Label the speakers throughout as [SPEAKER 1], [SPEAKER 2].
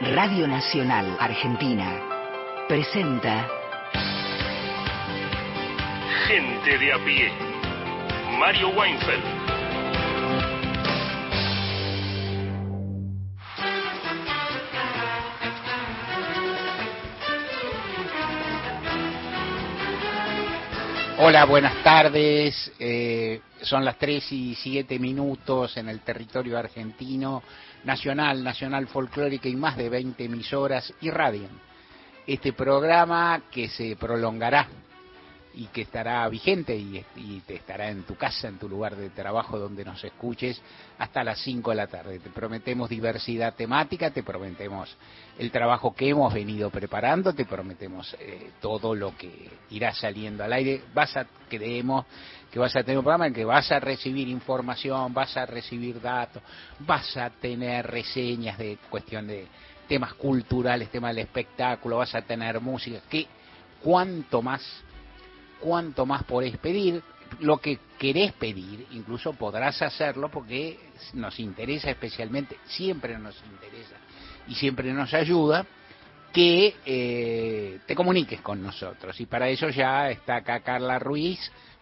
[SPEAKER 1] Radio Nacional Argentina presenta
[SPEAKER 2] Gente de a pie. Mario Weinfeld.
[SPEAKER 3] Hola, buenas tardes. Eh, son las 3 y 7 minutos en el territorio argentino, nacional, nacional folclórica y más de 20 emisoras y radio. Este programa que se prolongará y que estará vigente y, y, te estará en tu casa, en tu lugar de trabajo donde nos escuches hasta las 5 de la tarde. Te prometemos diversidad temática, te prometemos el trabajo que hemos venido preparando, te prometemos eh, todo lo que irá saliendo al aire. Vas a, creemos que vas a tener un programa en que vas a recibir información, vas a recibir datos, vas a tener reseñas de cuestión de temas culturales, temas del espectáculo, vas a tener música, que cuanto más cuanto más podés pedir, lo que querés pedir, incluso podrás hacerlo porque nos interesa especialmente, siempre nos interesa y siempre nos ayuda que eh, te comuniques con nosotros. Y para eso ya está acá Carla Ruiz,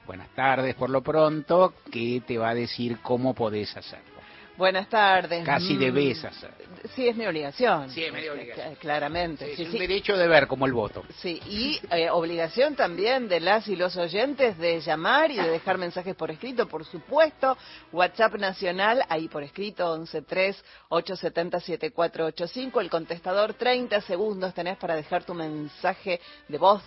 [SPEAKER 3] buenas tardes por lo pronto, que te va a decir cómo podés hacerlo.
[SPEAKER 4] Buenas tardes.
[SPEAKER 3] Casi debes hacer.
[SPEAKER 4] Sí, es mi obligación.
[SPEAKER 3] Sí, es mi obligación.
[SPEAKER 4] Claramente.
[SPEAKER 3] Sí,
[SPEAKER 4] sí,
[SPEAKER 3] es
[SPEAKER 4] sí.
[SPEAKER 3] un derecho de ver como el voto.
[SPEAKER 4] Sí, y eh, obligación también de las y los oyentes de llamar y de dejar mensajes por escrito, por supuesto. WhatsApp nacional, ahí por escrito, 113-870-7485. El contestador, 30 segundos tenés para dejar tu mensaje de voz.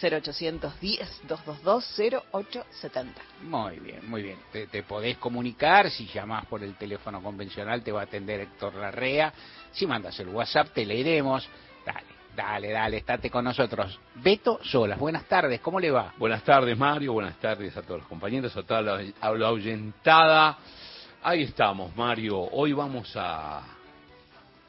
[SPEAKER 4] 0810-222-0870.
[SPEAKER 3] Muy bien, muy bien. Te, te, podés comunicar, si llamás por el teléfono convencional te va a atender Héctor Larrea, si mandas el WhatsApp te leeremos. Dale, dale, dale, estate con nosotros. Beto Solas, buenas tardes, ¿cómo le va?
[SPEAKER 5] Buenas tardes Mario, buenas tardes a todos los compañeros, a toda la, a la ahuyentada. Ahí estamos Mario, hoy vamos a,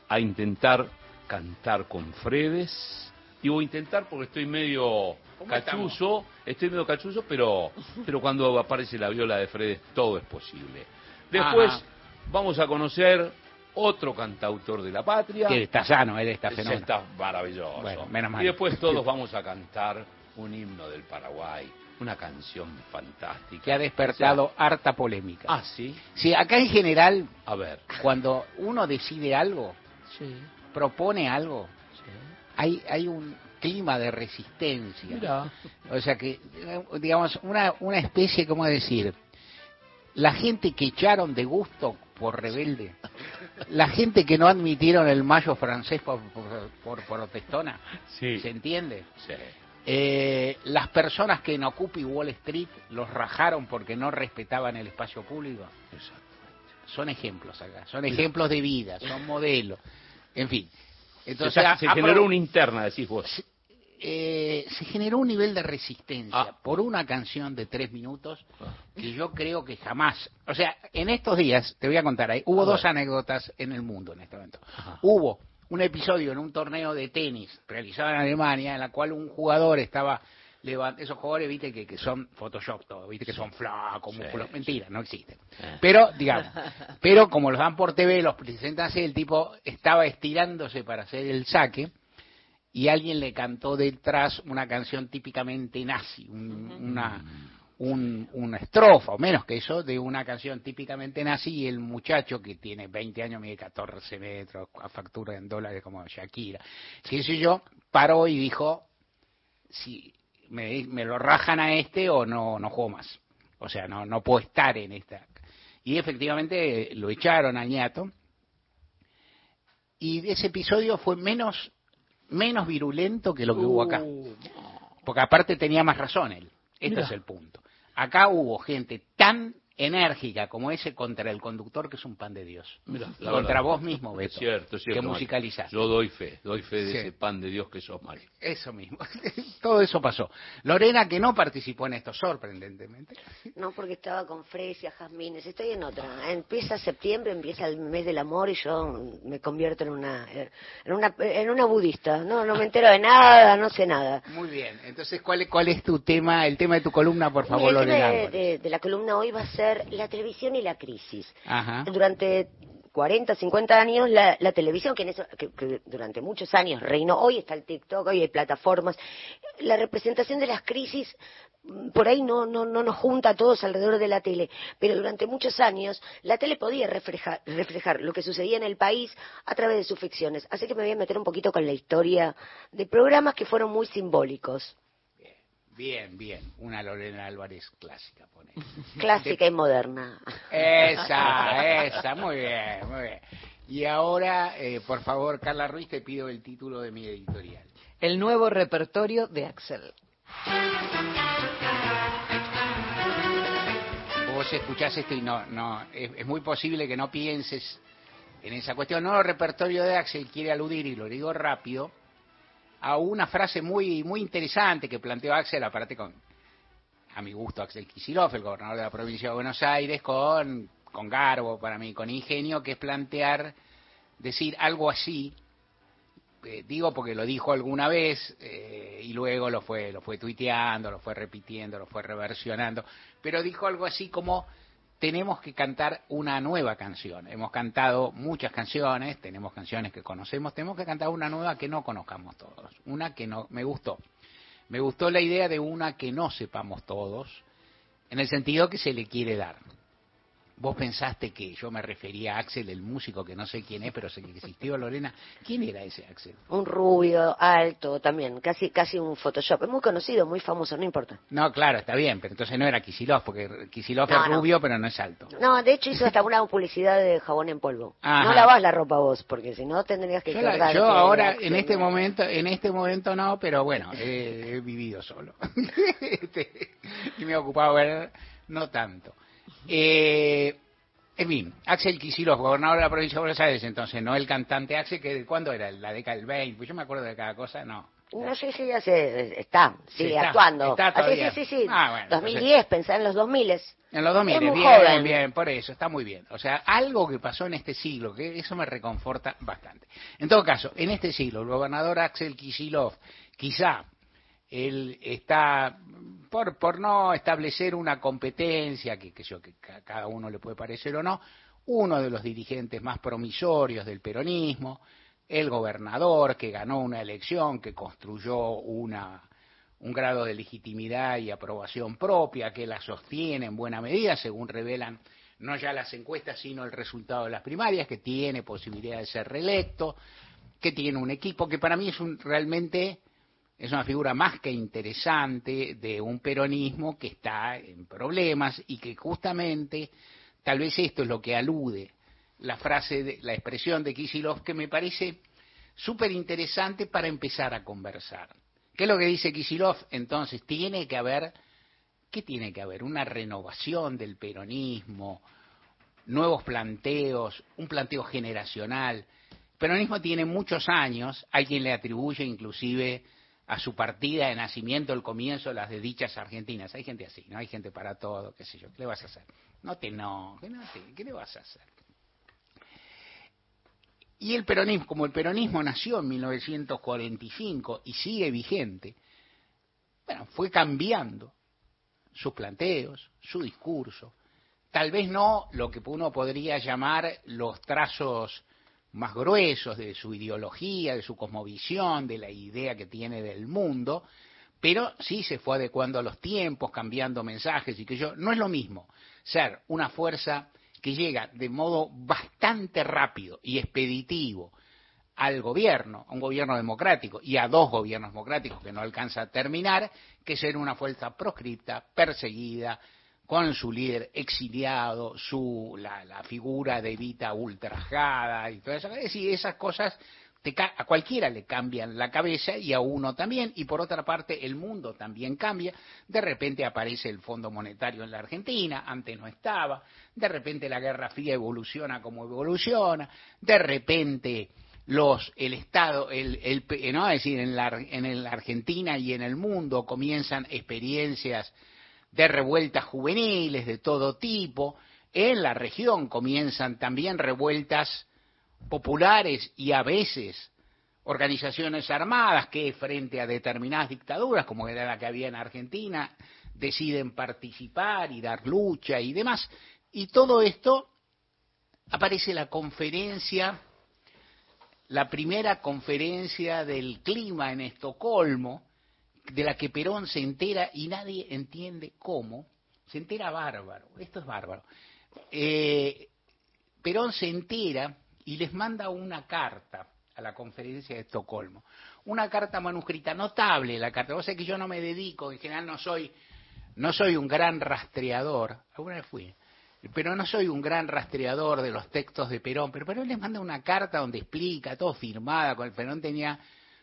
[SPEAKER 5] a intentar cantar con Fredes. Digo intentar porque estoy medio cachuzo, estamos? estoy medio cachuzo, pero, pero cuando aparece la viola de Fredes todo es posible. Después Ajá. vamos a conocer otro cantautor de la patria.
[SPEAKER 3] Que está sano, él está fenómeno.
[SPEAKER 5] Está maravilloso.
[SPEAKER 3] Bueno, menos mal.
[SPEAKER 5] Y después todos vamos a cantar un himno del Paraguay, una canción fantástica.
[SPEAKER 3] Que ha despertado o sea, harta polémica.
[SPEAKER 5] Ah, sí.
[SPEAKER 3] Sí, acá en general,
[SPEAKER 5] a ver,
[SPEAKER 3] cuando uno decide algo,
[SPEAKER 5] sí.
[SPEAKER 3] propone algo. Hay, hay un clima de resistencia.
[SPEAKER 5] Mirá.
[SPEAKER 3] O sea que, digamos, una, una especie, ¿cómo decir? La gente que echaron de gusto por rebelde, la gente que no admitieron el mayo francés por, por, por protestona,
[SPEAKER 5] sí.
[SPEAKER 3] ¿se entiende?
[SPEAKER 5] Sí.
[SPEAKER 3] Eh, las personas que en Occupy Wall Street los rajaron porque no respetaban el espacio público. Son ejemplos acá, son ejemplos de vida, son modelos. En fin.
[SPEAKER 5] Entonces, o sea, se generó una interna, decís vos.
[SPEAKER 3] Se, eh, se generó un nivel de resistencia ah. por una canción de tres minutos que yo creo que jamás. O sea, en estos días, te voy a contar, ahí, hubo a dos anécdotas en el mundo en este momento. Ajá. Hubo un episodio en un torneo de tenis realizado en Alemania en la cual un jugador estaba levant esos jugadores viste que, que son Photoshop todo, viste que son flacos, sí, músculos, mentira, no existen. Eh. Pero, digamos, pero como los dan por TV, los presentan así, el tipo estaba estirándose para hacer el saque y alguien le cantó detrás una canción típicamente nazi, un, una, un, una estrofa, o menos que eso, de una canción típicamente nazi, y el muchacho que tiene 20 años, mide 14 metros, a factura en dólares como Shakira, qué sé yo, paró y dijo, si me, me lo rajan a este o no, no juego más. O sea, no, no puedo estar en esta. Y efectivamente lo echaron al ñato. Y ese episodio fue menos, menos virulento que lo que uh, hubo acá. Porque aparte tenía más razón él. Este Mira. es el punto. Acá hubo gente tan enérgica como ese contra el conductor que es un pan de Dios.
[SPEAKER 5] Mira,
[SPEAKER 3] contra verdad. vos mismo, Beto.
[SPEAKER 5] Es cierto, es cierto.
[SPEAKER 3] Que musicalizás.
[SPEAKER 5] Yo doy fe, doy fe de sí. ese pan de Dios que sos, Mario.
[SPEAKER 3] Eso mismo. Todo eso pasó. Lorena, que no participó en esto, sorprendentemente.
[SPEAKER 6] No, porque estaba con Fresia, Jazmines. Estoy en otra. Empieza septiembre, empieza el mes del amor y yo me convierto en una, en una, en una budista. No, no me entero de nada, no sé nada.
[SPEAKER 3] Muy bien. Entonces, ¿cuál, cuál es tu tema, el tema de tu columna, por favor,
[SPEAKER 6] el
[SPEAKER 3] Lorena?
[SPEAKER 6] Tema de, de, de la columna hoy va a ser la televisión y la crisis.
[SPEAKER 3] Ajá.
[SPEAKER 6] Durante 40, 50 años la, la televisión, que, en eso, que, que durante muchos años reinó, hoy está el TikTok, hoy hay plataformas, la representación de las crisis mm, por ahí no, no, no nos junta a todos alrededor de la tele, pero durante muchos años la tele podía reflejar, reflejar lo que sucedía en el país a través de sus ficciones. Así que me voy a meter un poquito con la historia de programas que fueron muy simbólicos.
[SPEAKER 3] Bien, bien. Una Lorena Álvarez clásica, pone.
[SPEAKER 6] Clásica y moderna.
[SPEAKER 3] Esa, esa, muy bien, muy bien. Y ahora, eh, por favor, Carla Ruiz, te pido el título de mi editorial.
[SPEAKER 4] El nuevo repertorio de Axel.
[SPEAKER 3] Vos escuchás esto y no, no, es, es muy posible que no pienses en esa cuestión. No, el repertorio de Axel quiere aludir, y lo digo rápido, a una frase muy, muy interesante que planteó Axel, aparte con, a mi gusto, Axel Kicillof, el gobernador de la provincia de Buenos Aires, con, con garbo para mí, con ingenio, que es plantear, decir algo así, eh, digo porque lo dijo alguna vez eh, y luego lo fue, lo fue tuiteando, lo fue repitiendo, lo fue reversionando, pero dijo algo así como tenemos que cantar una nueva canción. Hemos cantado muchas canciones, tenemos canciones que conocemos, tenemos que cantar una nueva que no conozcamos todos, una que no me gustó. Me gustó la idea de una que no sepamos todos, en el sentido que se le quiere dar. Vos pensaste que yo me refería a Axel, el músico que no sé quién es, pero sé que existió, Lorena. ¿Quién era ese Axel?
[SPEAKER 6] Un rubio, alto también, casi casi un Photoshop. Es muy conocido, muy famoso, no importa.
[SPEAKER 3] No, claro, está bien, pero entonces no era Kisilov, porque Kisilov
[SPEAKER 6] No,
[SPEAKER 3] es
[SPEAKER 6] no.
[SPEAKER 3] rubio, pero no es alto.
[SPEAKER 6] No, de hecho hizo hasta una publicidad de jabón en polvo.
[SPEAKER 3] Ajá.
[SPEAKER 6] No lavas la ropa vos, porque si no tendrías que
[SPEAKER 3] Yo, la- yo ahora,
[SPEAKER 6] Axel,
[SPEAKER 3] en este momento, en este momento no, pero bueno, he, he vivido solo. Este, y me he ocupado ver, no tanto. Eh, en fin, Axel Kicillof, gobernador de la provincia de Buenos Aires, entonces, no el cantante Axel, que ¿cuándo era? ¿La década del 20? Pues yo me acuerdo de cada cosa, no.
[SPEAKER 6] No sé si ya se está, sigue
[SPEAKER 3] está,
[SPEAKER 6] actuando.
[SPEAKER 3] está
[SPEAKER 6] Ah, sí, sí, sí, sí.
[SPEAKER 3] Ah, bueno,
[SPEAKER 6] 2010, pensá en los 2000.
[SPEAKER 3] En los 2000,
[SPEAKER 6] Es muy
[SPEAKER 3] bien,
[SPEAKER 6] joven.
[SPEAKER 3] bien, por eso, está muy bien. O sea, algo que pasó en este siglo, que eso me reconforta bastante. En todo caso, en este siglo, el gobernador Axel Kicillof, quizá él está, por, por no establecer una competencia, que, que, yo, que ca- cada uno le puede parecer o no, uno de los dirigentes más promisorios del peronismo, el gobernador que ganó una elección, que construyó una, un grado de legitimidad y aprobación propia que la sostiene en buena medida, según revelan no ya las encuestas, sino el resultado de las primarias, que tiene posibilidad de ser reelecto, que tiene un equipo que para mí es un, realmente es una figura más que interesante de un peronismo que está en problemas y que justamente tal vez esto es lo que alude la frase, de, la expresión de Kisilov que me parece súper interesante para empezar a conversar. ¿Qué es lo que dice Kisilov? Entonces, tiene que haber, ¿qué tiene que haber? Una renovación del peronismo, nuevos planteos, un planteo generacional. El peronismo tiene muchos años, hay quien le atribuye inclusive a su partida de nacimiento el comienzo de las desdichas argentinas. Hay gente así, ¿no? Hay gente para todo, qué sé yo. ¿Qué le vas a hacer? No te no te, ¿qué le vas a hacer? Y el peronismo, como el peronismo nació en 1945 y sigue vigente, bueno, fue cambiando sus planteos, su discurso, tal vez no lo que uno podría llamar los trazos más gruesos de su ideología, de su cosmovisión, de la idea que tiene del mundo, pero sí se fue adecuando a los tiempos, cambiando mensajes y que yo no es lo mismo ser una fuerza que llega de modo bastante rápido y expeditivo al gobierno, a un gobierno democrático y a dos gobiernos democráticos que no alcanza a terminar, que ser una fuerza proscripta, perseguida, con su líder exiliado, su la, la figura de Evita ultrajada y todo eso. Es decir, esas cosas te a cualquiera le cambian la cabeza y a uno también. Y por otra parte, el mundo también cambia. De repente aparece el Fondo Monetario en la Argentina, antes no estaba. De repente la Guerra Fría evoluciona como evoluciona. De repente los el Estado, el, el, no, es decir, en la, en la Argentina y en el mundo comienzan experiencias de revueltas juveniles de todo tipo. En la región comienzan también revueltas populares y a veces organizaciones armadas que frente a determinadas dictaduras, como era la que había en Argentina, deciden participar y dar lucha y demás. Y todo esto aparece la conferencia, la primera conferencia del clima en Estocolmo, de la que Perón se entera y nadie entiende cómo, se entera bárbaro, esto es bárbaro. Eh, Perón se entera y les manda una carta a la conferencia de Estocolmo. Una carta manuscrita, notable la carta. Vos sabés que yo no me dedico, en general no soy, no soy un gran rastreador, alguna vez fui, pero no soy un gran rastreador de los textos de Perón, pero Perón les manda una carta donde explica, todo firmada, con el Perón tenía,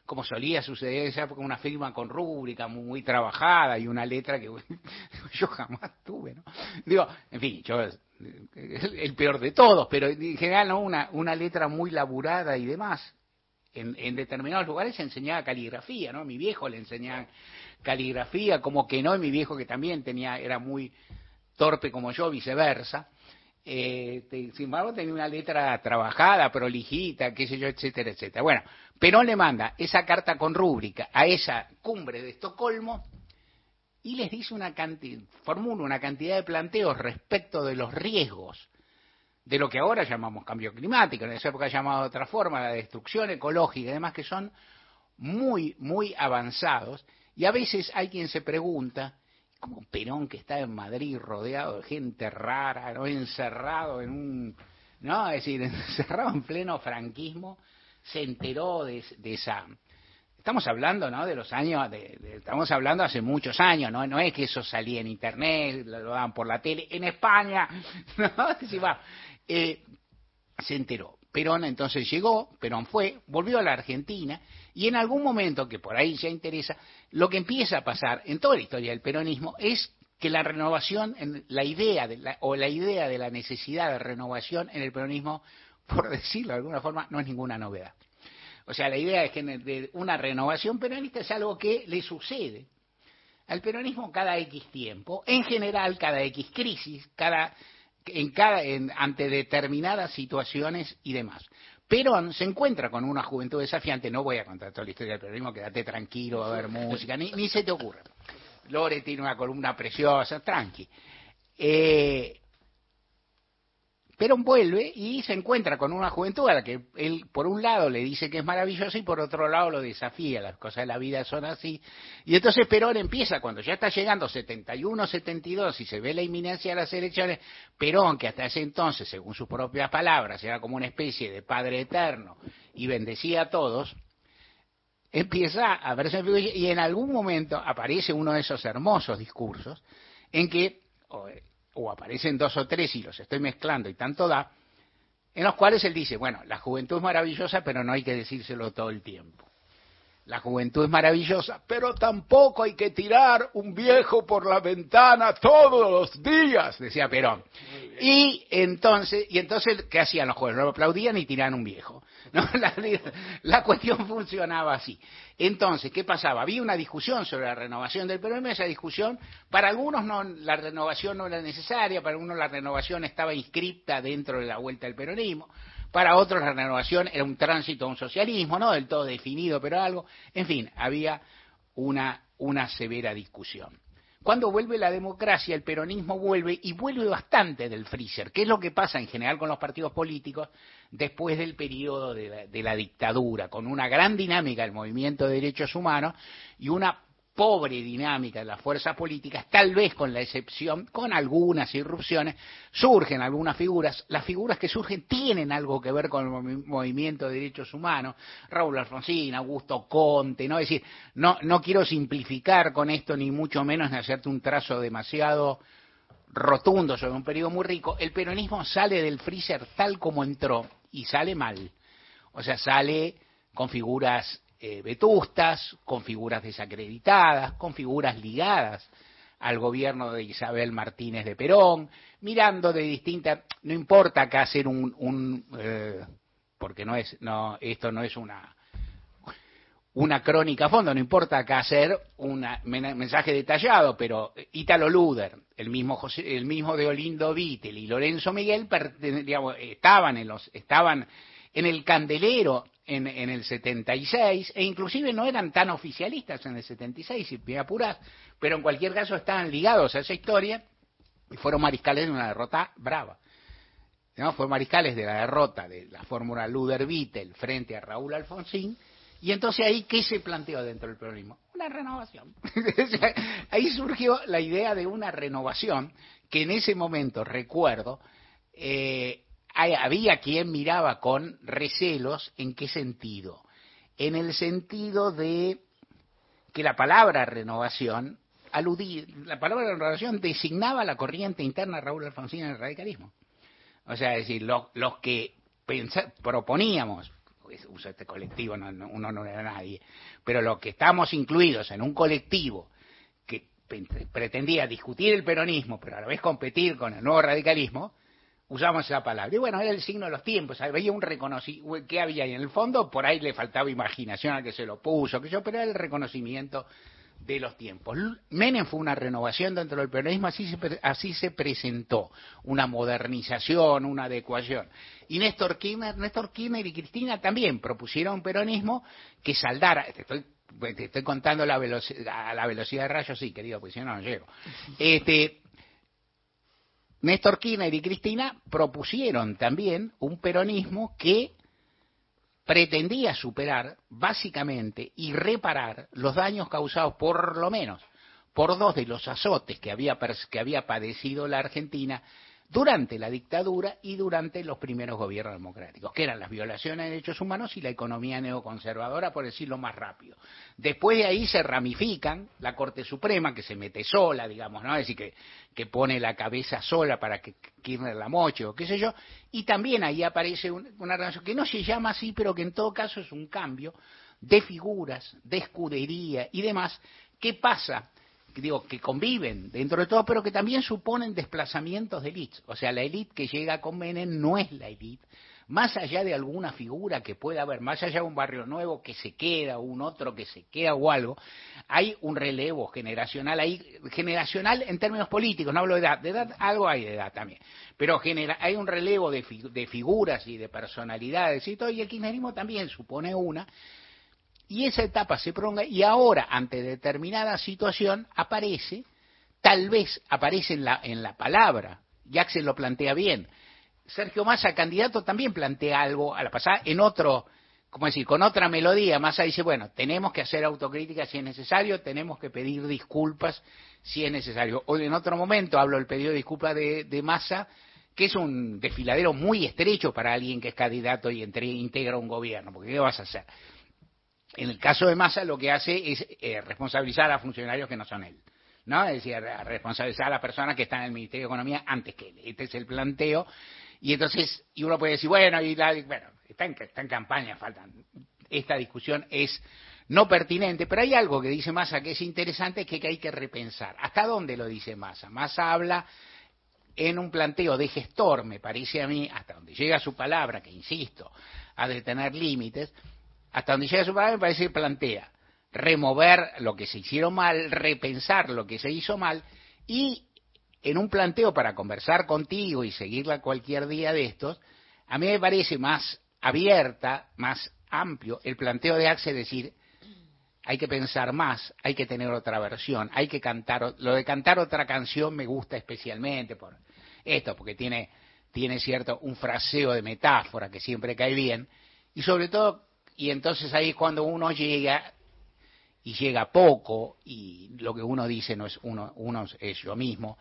[SPEAKER 3] como solía suceder en esa época, una firma con rúbrica muy, trabajada y una letra que yo jamás tuve, ¿no? Digo, en fin, yo el peor de todos, pero en general ¿no? una, una letra muy laburada y demás. En, en, determinados lugares se enseñaba caligrafía, ¿no? Mi viejo le enseñaba caligrafía, como que no, y mi viejo que también tenía, era muy torpe como yo, viceversa. Eh, sin embargo, tenía una letra trabajada, prolijita, qué sé yo, etcétera, etcétera. Bueno, Perón le manda esa carta con rúbrica a esa cumbre de Estocolmo y les dice una cantidad, formula una cantidad de planteos respecto de los riesgos de lo que ahora llamamos cambio climático, en esa época llamado de otra forma, la destrucción ecológica y demás, que son muy, muy avanzados. Y a veces hay quien se pregunta, ¿cómo Perón que está en Madrid rodeado de gente rara, ¿no? encerrado en un, no, es decir, encerrado en pleno franquismo, se enteró de, de esa Estamos hablando, ¿no? De los años, de, estamos hablando hace muchos años, ¿no? No es que eso salía en internet, lo, daban por la tele, en España, ¿no? Eh, se enteró. Perón entonces llegó, Perón fue, volvió a la Argentina y en algún momento, que por ahí ya interesa, lo que empieza a pasar en toda la historia del peronismo es que la renovación, la idea de la, o la idea de la necesidad de renovación en el peronismo, por decirlo de alguna forma, no es ninguna novedad. O sea, la idea es que de una renovación peronista es algo que le sucede al peronismo cada X tiempo, en general cada X crisis, cada, en cada, ante determinadas situaciones y demás. Perón se encuentra con una juventud desafiante, no voy a contar toda la historia del peronismo, quédate tranquilo, va a ver música, ni, ni se te ocurra. Lore tiene una columna preciosa, tranqui. Eh, Perón vuelve y se encuentra con una juventud a la que él, por un lado, le dice que es maravillosa y por otro lado lo desafía. Las cosas de la vida son así. Y entonces Perón empieza, cuando ya está llegando 71, 72 y se ve la inminencia de las elecciones, Perón, que hasta ese entonces, según sus propias palabras, era como una especie de padre eterno y bendecía a todos, empieza a verse y en algún momento aparece uno de esos hermosos discursos en que o aparecen dos o tres y los estoy mezclando y tanto da, en los cuales él dice, bueno, la juventud es maravillosa, pero no hay que decírselo todo el tiempo. La juventud es maravillosa, pero tampoco hay que tirar un viejo por la ventana todos los días, decía Perón. Y entonces, y entonces, ¿qué hacían los jóvenes? Lo aplaudían y tiraban un viejo. ¿no? La, la, cuestión funcionaba así. Entonces, ¿qué pasaba? Había una discusión sobre la renovación del peronismo, esa discusión, para algunos no, la renovación no era necesaria, para algunos la renovación estaba inscripta dentro de la vuelta del peronismo, para otros la renovación era un tránsito a un socialismo, no del todo definido, pero algo. En fin, había una, una severa discusión. Cuando vuelve la democracia, el peronismo vuelve y vuelve bastante del freezer, que es lo que pasa en general con los partidos políticos después del periodo de la, de la dictadura, con una gran dinámica del movimiento de derechos humanos y una pobre dinámica de las fuerzas políticas, tal vez con la excepción, con algunas irrupciones, surgen algunas figuras. Las figuras que surgen tienen algo que ver con el movimiento de derechos humanos. Raúl Alfonsín, Augusto Conte, ¿no? Es decir, no, no quiero simplificar con esto, ni mucho menos ni hacerte un trazo demasiado rotundo sobre un periodo muy rico. El peronismo sale del freezer tal como entró y sale mal. O sea, sale con figuras eh, vetustas, con figuras desacreditadas, con figuras ligadas al gobierno de Isabel Martínez de Perón, mirando de distintas, no importa acá hacer un, un eh, porque no es, no, esto no es una una crónica a fondo, no importa acá hacer un mensaje detallado, pero Ítalo Luder, el mismo José, el mismo de Olindo Vittel y Lorenzo Miguel digamos, estaban en los, estaban en el candelero en, en, el 76, e inclusive no eran tan oficialistas en el 76, si me apuras, pero en cualquier caso estaban ligados a esa historia y fueron mariscales de una derrota brava. ¿no? fue mariscales de la derrota de la fórmula Luder Vittel frente a Raúl Alfonsín, y entonces ahí, ¿qué se planteó dentro del peronismo? Una renovación. ahí surgió la idea de una renovación, que en ese momento, recuerdo, eh, había quien miraba con recelos en qué sentido. En el sentido de que la palabra renovación aludía, la palabra renovación designaba la corriente interna de Raúl Alfonsín en el radicalismo. O sea, es decir, los, que proponíamos, uso este colectivo, uno no era nadie, pero los que estamos incluidos en un colectivo que pretendía discutir el peronismo, pero a la vez competir con el nuevo radicalismo, usamos esa palabra. Y bueno, era el signo de los tiempos, había un reconocimiento, ¿qué había ahí en el fondo? Por ahí le faltaba imaginación al que se lo puso, que yo, pero era el reconocimiento de los tiempos. Menem fue una renovación dentro del peronismo, así se, así se presentó, una modernización, una adecuación. Y Néstor Kirchner, Néstor Kirchner y Cristina también propusieron un peronismo que saldara, te estoy, te estoy contando la a la velocidad de rayos, sí, querido, porque si no, no llego. Este, Néstor Kirchner y Cristina propusieron también un peronismo que pretendía superar básicamente y reparar los daños causados por lo menos por dos de los azotes que había, que había padecido la Argentina durante la dictadura y durante los primeros gobiernos democráticos, que eran las violaciones de derechos humanos y la economía neoconservadora, por decirlo más rápido. Después de ahí se ramifican la Corte Suprema, que se mete sola, digamos, ¿no? Es decir, que, que pone la cabeza sola para que Kirchner la moche o qué sé yo, y también ahí aparece una relación que no se llama así, pero que en todo caso es un cambio de figuras, de escudería y demás. ¿Qué pasa? Digo, que conviven dentro de todo, pero que también suponen desplazamientos de élites. O sea, la élite que llega con Menem no es la élite, más allá de alguna figura que pueda haber, más allá de un barrio nuevo que se queda, un otro que se queda o algo, hay un relevo generacional ahí, generacional en términos políticos, no hablo de edad, de edad algo hay de edad también, pero genera, hay un relevo de, de figuras y de personalidades y todo, y el kirchnerismo también supone una, y esa etapa se prolonga y ahora, ante determinada situación, aparece, tal vez aparece en la, en la palabra, Jackson lo plantea bien, Sergio Massa, candidato, también plantea algo a la pasada en otro, como decir, con otra melodía. Massa dice, bueno, tenemos que hacer autocrítica si es necesario, tenemos que pedir disculpas si es necesario. Hoy en otro momento hablo del pedido de disculpas de, de Massa, que es un desfiladero muy estrecho para alguien que es candidato y integra un gobierno, porque ¿qué vas a hacer? En el caso de Massa lo que hace es eh, responsabilizar a funcionarios que no son él. ¿no? Es decir, responsabilizar a las personas que están en el Ministerio de Economía antes que él. Este es el planteo. Y entonces, y uno puede decir, bueno, y la, bueno está, en, está en campaña, faltan. Esta discusión es no pertinente, pero hay algo que dice Massa que es interesante, que, que hay que repensar. ¿Hasta dónde lo dice Massa? Massa habla en un planteo de gestor, me parece a mí, hasta donde llega su palabra, que insisto, ha de tener límites, hasta donde llega su palabra me parece que plantea remover lo que se hicieron mal, repensar lo que se hizo mal y en un planteo para conversar contigo y seguirla cualquier día de estos, a mí me parece más abierta, más amplio el planteo de Axe decir hay que pensar más, hay que tener otra versión, hay que cantar, lo de cantar otra canción me gusta especialmente por esto, porque tiene, tiene cierto un fraseo de metáfora que siempre cae bien, y sobre todo y entonces ahí es cuando uno llega y llega poco y lo que uno dice no es uno, uno es yo mismo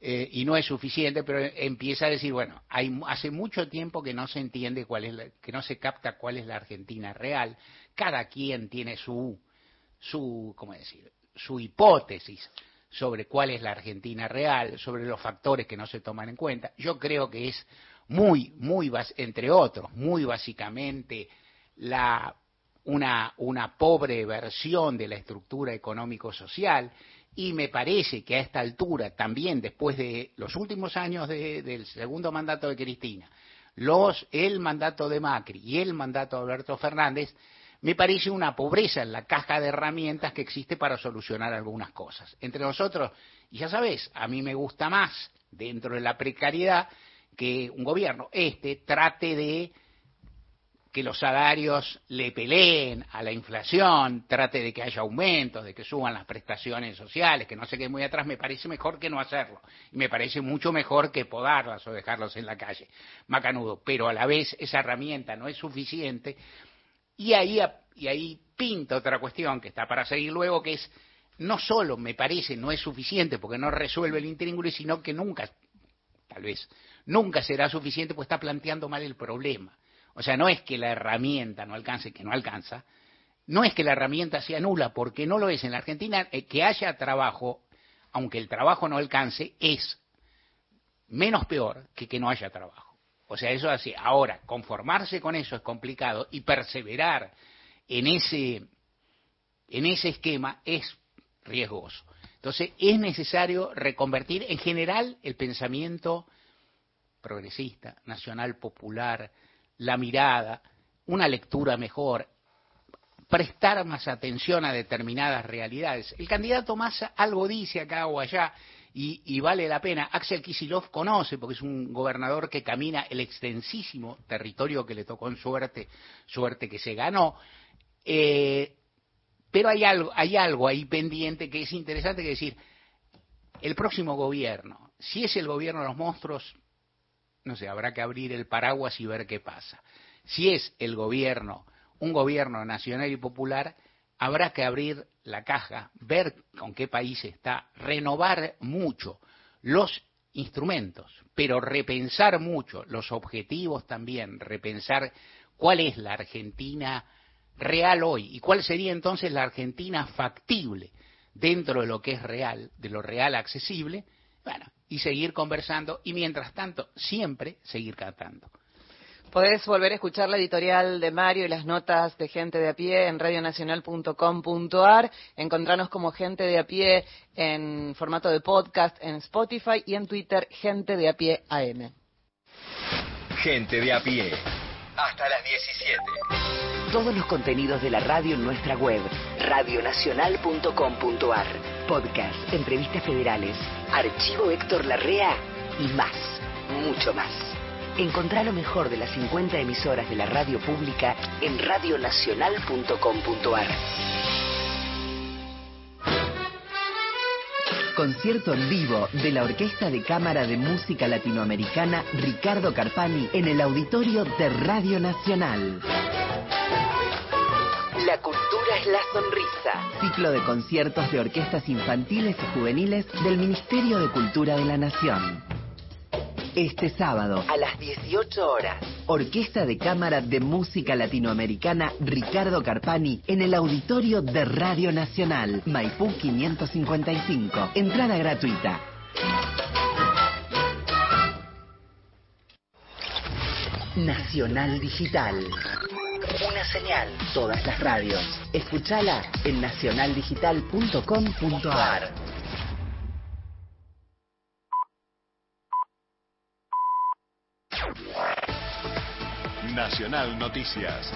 [SPEAKER 3] eh, y no es suficiente, pero empieza a decir, bueno, hay, hace mucho tiempo que no se entiende cuál es, que no se capta cuál es la Argentina real. Cada quien tiene su, su, ¿cómo decir? Su hipótesis sobre cuál es la Argentina real, sobre los factores que no se toman en cuenta. Yo creo que es muy, muy, entre otros, muy básicamente la, una, pobre versión de la estructura económico-social y me parece que a esta altura, también después de los últimos años del segundo mandato de Cristina, los, el mandato de Macri y el mandato de Alberto Fernández, me parece una pobreza en la caja de herramientas que existe para solucionar algunas cosas. Entre nosotros, y ya sabes, a mí me gusta más, dentro de la precariedad, que un gobierno, este, trate de que los salarios le peleen a la inflación, trate de que haya aumentos, de que suban las prestaciones sociales, que no se quede muy atrás, me parece mejor que no hacerlo. Y me parece mucho mejor que podarlas o dejarlos en la calle. Macanudo. Pero a la vez esa herramienta no es suficiente. Y ahí, y ahí pinta otra cuestión que está para seguir luego, que es no solo me parece no es suficiente porque no resuelve el intríngulo, sino que nunca, tal vez, nunca será suficiente pues está planteando mal el problema. O sea, no es que la herramienta no alcance, que no alcanza, no es que la herramienta sea nula, porque no lo es. En la Argentina, eh, que haya trabajo, aunque el trabajo no alcance, es menos peor que que no haya trabajo. O sea, eso así. Ahora, conformarse con eso es complicado y perseverar en ese, en ese esquema es riesgoso. Entonces, es necesario reconvertir en general el pensamiento progresista, nacional, popular, la mirada, una lectura mejor, prestar más atención a determinadas realidades. El candidato Massa algo dice acá o allá y, vale la pena. Axel Kisilov conoce, porque es un gobernador que camina el extensísimo territorio que le tocó en suerte, suerte que se ganó. Eh, pero hay algo, hay algo ahí pendiente que es interesante que decir, el próximo gobierno, si es el gobierno de los monstruos, no sé, habrá que abrir el paraguas y ver qué pasa. Si es el gobierno, un gobierno nacional y popular, habrá que abrir la caja, ver con qué país está, renovar mucho los instrumentos, pero repensar mucho los objetivos también, repensar cuál es la Argentina real hoy y cuál sería entonces la Argentina factible dentro de lo que es real, de lo real accesible, bueno, y seguir conversando y mientras tanto siempre seguir cantando.
[SPEAKER 4] Podés volver a escuchar la editorial de Mario y las notas de Gente de a pie en radionacional.com.ar, encontrarnos como Gente de a pie en formato de podcast en Spotify y en Twitter Gente de a pie AM.
[SPEAKER 7] Gente de a pie. Hasta las 17.
[SPEAKER 1] Todos los contenidos de la radio en nuestra web, radionacional.com.ar. Podcast, entrevistas federales, archivo Héctor Larrea y más, mucho más. Encontrá lo mejor de las 50 emisoras de la radio pública en radionacional.com.ar. Concierto en vivo de la Orquesta de Cámara de Música Latinoamericana Ricardo Carpani en el auditorio de Radio Nacional. La cultura es la sonrisa. Ciclo de conciertos de orquestas infantiles y juveniles del Ministerio de Cultura de la Nación. Este sábado, a las 18 horas, Orquesta de Cámara de Música Latinoamericana Ricardo Carpani en el auditorio de Radio Nacional, Maipú 555. Entrada gratuita. Nacional Digital. Una señal. Todas las radios. Escúchala en nacionaldigital.com.ar.
[SPEAKER 7] Nacional Noticias.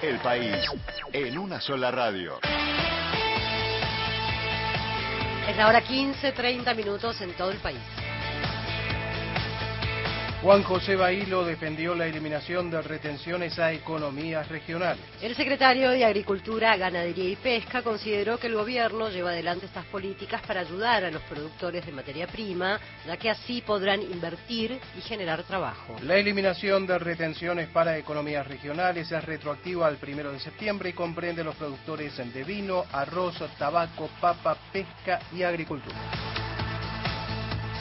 [SPEAKER 7] El país en una sola radio.
[SPEAKER 8] Es la hora 15, 30 minutos en todo el país.
[SPEAKER 9] Juan José Bailo defendió la eliminación de retenciones a economías regionales.
[SPEAKER 8] El secretario de Agricultura, Ganadería y Pesca consideró que el gobierno lleva adelante estas políticas para ayudar a los productores de materia prima, ya que así podrán invertir y generar trabajo.
[SPEAKER 9] La eliminación de retenciones para economías regionales es retroactiva al primero de septiembre y comprende los productores de vino, arroz, tabaco, papa, pesca y agricultura.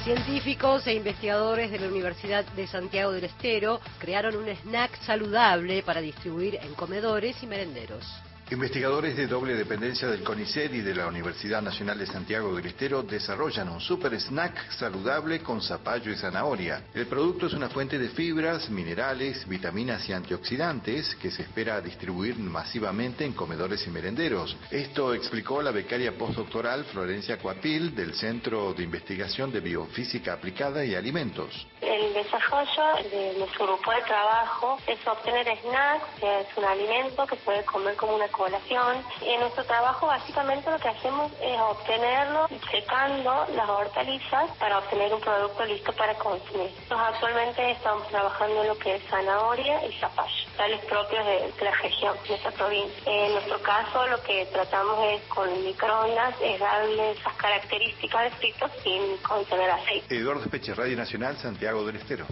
[SPEAKER 8] Científicos e investigadores de la Universidad de Santiago del Estero crearon un snack saludable para distribuir en comedores y merenderos.
[SPEAKER 10] Investigadores de doble dependencia del CONICET y de la Universidad Nacional de Santiago del Estero desarrollan un super snack saludable con zapallo y zanahoria. El producto es una fuente de fibras, minerales, vitaminas y antioxidantes que se espera distribuir masivamente en comedores y merenderos. Esto explicó la becaria postdoctoral Florencia Cuapil del Centro de Investigación de Biofísica Aplicada y Alimentos.
[SPEAKER 11] El desarrollo de nuestro grupo de trabajo es obtener snacks, que es un alimento que puede comer como una colación. En nuestro trabajo básicamente lo que hacemos es obtenerlo secando las hortalizas para obtener un producto listo para consumir. Nosotros actualmente estamos trabajando en lo que es zanahoria y zapallo. Ambientales propios de, la región, de esta provincia. En nuestro caso, lo que tratamos es con microondas es darle esas características de fritos sin contener aceite.
[SPEAKER 10] Eduardo Espeche, Radio Nacional, Santiago del Estero.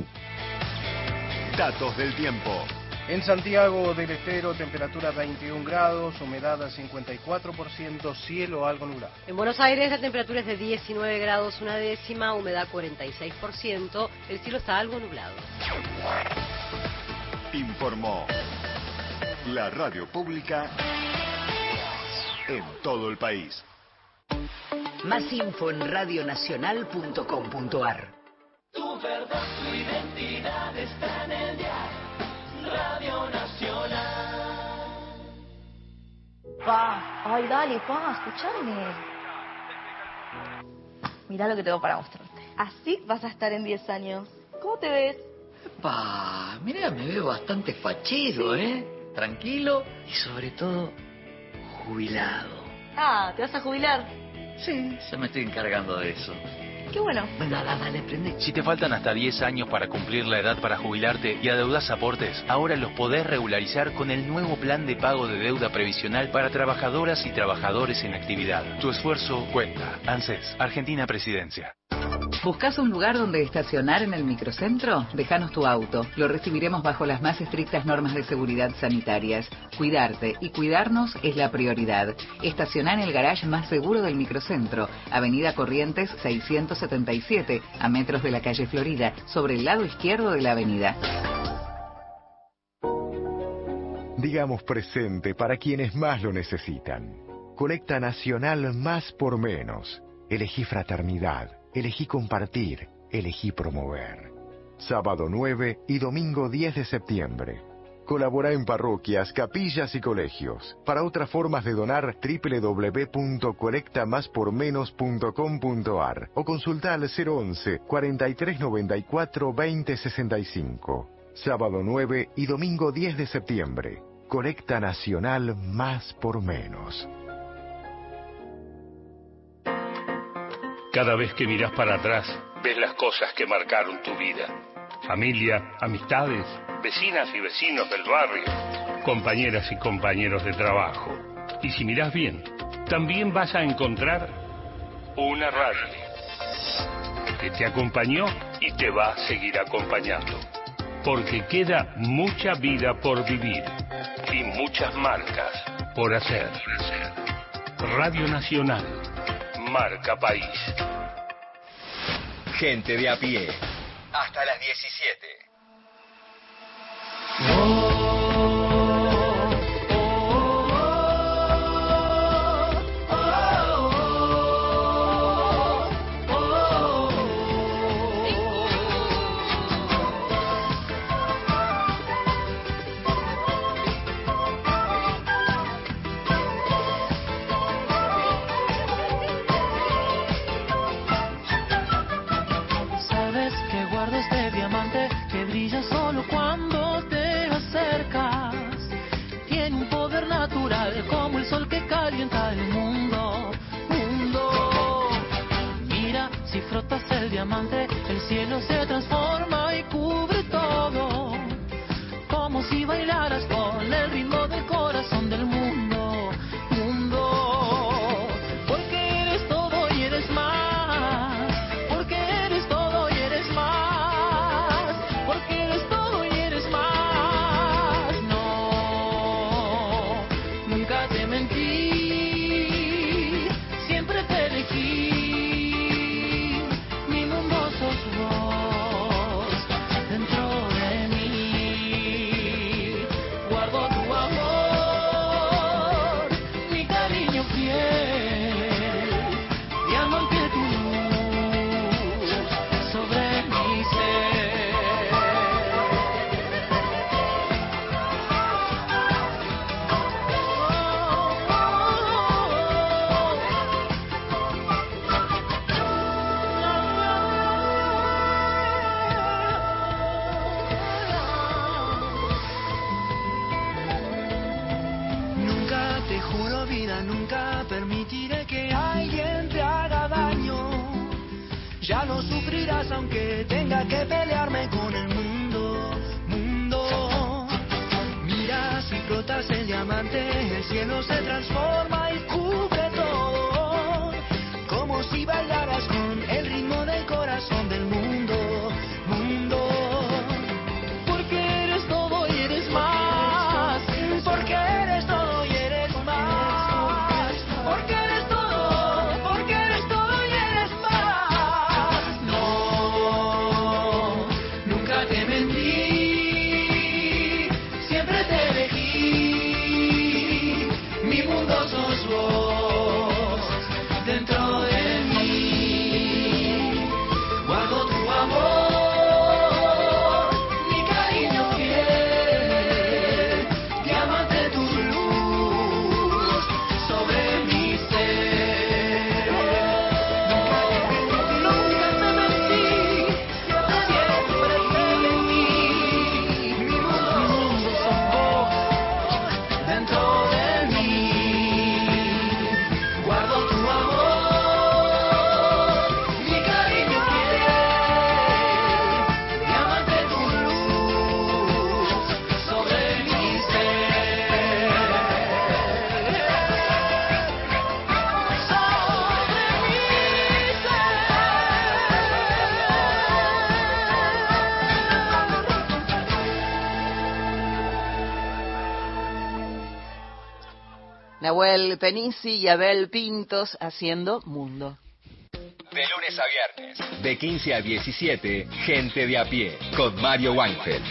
[SPEAKER 7] Datos del tiempo.
[SPEAKER 9] En Santiago del Estero, temperatura 21 grados, humedad al 54%, cielo algo nublado.
[SPEAKER 8] En Buenos Aires la temperatura es de 19 grados una décima, humedad 46%, el cielo está algo nublado.
[SPEAKER 7] Informó la radio pública en todo el país.
[SPEAKER 1] Más info en radionacional.com.ar.
[SPEAKER 12] Tu verdad, tu identidad está en el diario. Radio Nacional.
[SPEAKER 13] Pa, ay, dale, pa, escuchame. Mirá lo que tengo para mostrarte. Así vas a estar en 10 años. ¿Cómo te ves?
[SPEAKER 14] Pa, mira, me veo bastante fachero, ¿eh? Tranquilo y sobre todo jubilado.
[SPEAKER 13] Ah, ¿te vas a jubilar?
[SPEAKER 14] Sí, se me estoy encargando de eso.
[SPEAKER 13] Qué bueno.
[SPEAKER 14] Venga, dale, prende.
[SPEAKER 15] Si te faltan hasta 10 años para cumplir la edad para jubilarte y adeudas aportes, ahora los podés regularizar con el nuevo plan de pago de deuda previsional para trabajadoras y trabajadores en actividad. Tu esfuerzo cuenta. ANSES, Argentina Presidencia.
[SPEAKER 16] ¿Buscas un lugar donde estacionar en el microcentro? Déjanos tu auto. Lo recibiremos bajo las más estrictas normas de seguridad sanitarias. Cuidarte y cuidarnos es la prioridad. Estaciona en el garage más seguro del microcentro, Avenida Corrientes 677, a metros de la calle Florida, sobre el lado izquierdo de la avenida.
[SPEAKER 17] Digamos presente para quienes más lo necesitan. Colecta Nacional Más por Menos. Elegí fraternidad. Elegí compartir, elegí promover. Sábado 9 y domingo 10 de septiembre. Colabora en parroquias, capillas y colegios. Para otras formas de donar, www.colectamaspormenos.com.ar o consulta al 011 4394 2065. Sábado 9 y domingo 10 de septiembre. Colecta Nacional Más por Menos.
[SPEAKER 2] Cada vez que miras para atrás, ves las cosas que marcaron tu vida. Familia, amistades, vecinas y vecinos del barrio, compañeras y compañeros de trabajo. Y si miras bien, también vas a encontrar una radio que te acompañó y te va a seguir acompañando. Porque queda mucha vida por vivir y muchas marcas por hacer. Radio Nacional Marca País.
[SPEAKER 7] Gente de a pie. Hasta las 17.
[SPEAKER 12] Sabes el cielo se transforma y cubre todo. Como si bailaras
[SPEAKER 4] Nahuel Penisi y Abel Pintos haciendo Mundo.
[SPEAKER 7] De lunes a viernes. De 15 a 17, Gente de a pie, con Mario Weinfeld.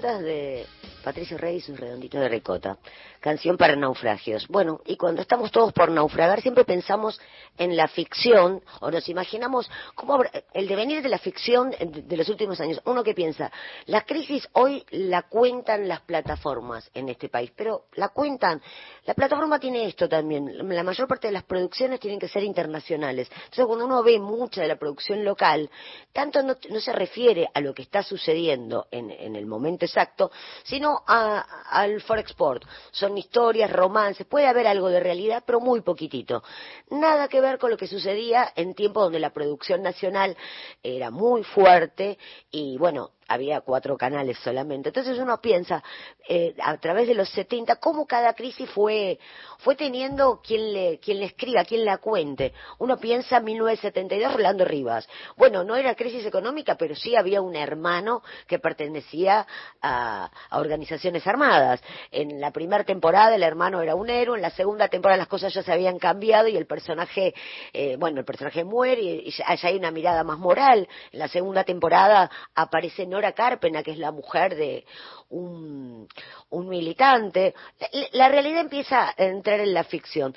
[SPEAKER 18] De
[SPEAKER 6] Patricio Rey y sus redonditos de ricota. Canción para naufragios. Bueno, y cuando estamos todos por naufragar, siempre pensamos en la ficción, o nos imaginamos cómo el devenir de la ficción de los últimos años. Uno que piensa, la crisis hoy la cuentan las plataformas en este país, pero la cuentan. La plataforma tiene esto también. La mayor parte de las producciones tienen que ser internacionales. Entonces, cuando uno ve mucha de la producción local, tanto no, se refiere a lo que está sucediendo en, en el momento exacto, sino a- al for export. Son historias, romances, puede haber algo de realidad, pero muy poquitito. Nada que ver con lo que sucedía en tiempos donde la producción nacional era muy fuerte y bueno, había cuatro canales solamente. Entonces uno piensa, eh, a través de los 70, cómo cada crisis fue, fue teniendo quien le, quien le escriba, quien la cuente. Uno piensa en 1972, Rolando Rivas. Bueno, no era crisis económica, pero sí había un hermano que pertenecía a, organizaciones armadas. En la primera temporada el hermano era un héroe, en la segunda temporada las cosas ya se habían cambiado y el personaje, eh, bueno, el personaje muere y, y hay una mirada más moral. En la segunda temporada aparece Carpena, que es la mujer de un, militante. La, la realidad empieza a entrar en la ficción.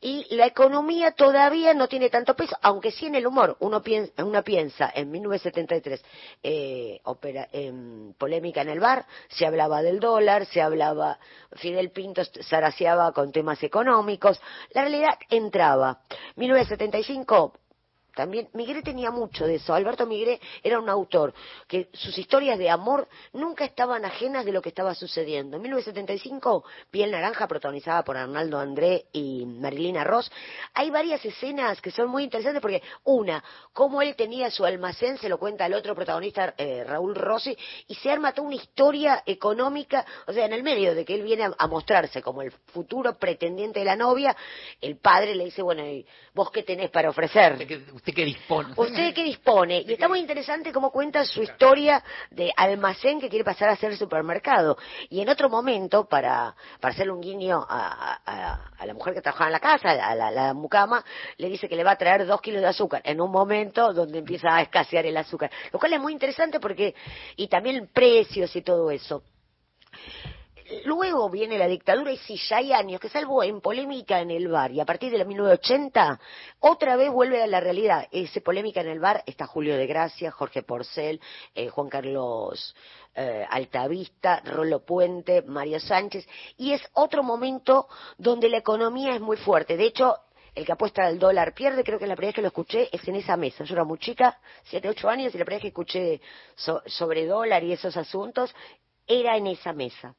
[SPEAKER 6] Y la economía todavía no tiene tanto peso, aunque sí en el humor. Uno piensa, uno piensa en 1973, eh, opera, en polémica en el bar, se hablaba del dólar, se hablaba, Fidel Pinto zaraseaba con temas económicos. La realidad entraba. 1975, también Migré tenía mucho de eso. Alberto Migré era un autor que sus historias de amor nunca estaban ajenas de lo que estaba sucediendo. En 1975, Piel Naranja, protagonizada por Arnaldo André y Marilina Ross, hay varias escenas que son muy interesantes porque, una, cómo él tenía su almacén, se lo cuenta el otro protagonista, eh, Raúl Rossi, y se arma toda una historia económica, o sea, en el medio de que él viene a, a mostrarse como el futuro pretendiente de la novia, el padre le dice, bueno, ¿y vos qué tenés para ofrecer?
[SPEAKER 3] ¿Usted qué dispone?
[SPEAKER 6] ¿Usted qué dispone? Y está muy interesante cómo cuenta su historia de almacén que quiere pasar a ser supermercado. Y en otro momento, para, para hacerle un guiño a, a- a la mujer que trabajaba en la casa, a la, la mucama, le dice que le va a traer dos kilos de azúcar en un momento donde empieza a escasear el azúcar. Lo cual es muy interesante porque, y también precios y todo eso. Luego viene la dictadura y sí, ya hay años que salvo en polémica en el bar y a partir de los 1980 otra vez vuelve a la realidad. Ese polémica en el bar está Julio de Gracia, Jorge Porcel, eh, Juan Carlos eh, Altavista, Rolo Puente, Mario Sánchez y es otro momento donde la economía es muy fuerte. De hecho, el que apuesta al dólar pierde, creo que la primera vez que lo escuché es en esa mesa. Yo era muy chica, siete, ocho años, y la primera vez que escuché so- sobre dólar y esos asuntos era en esa mesa.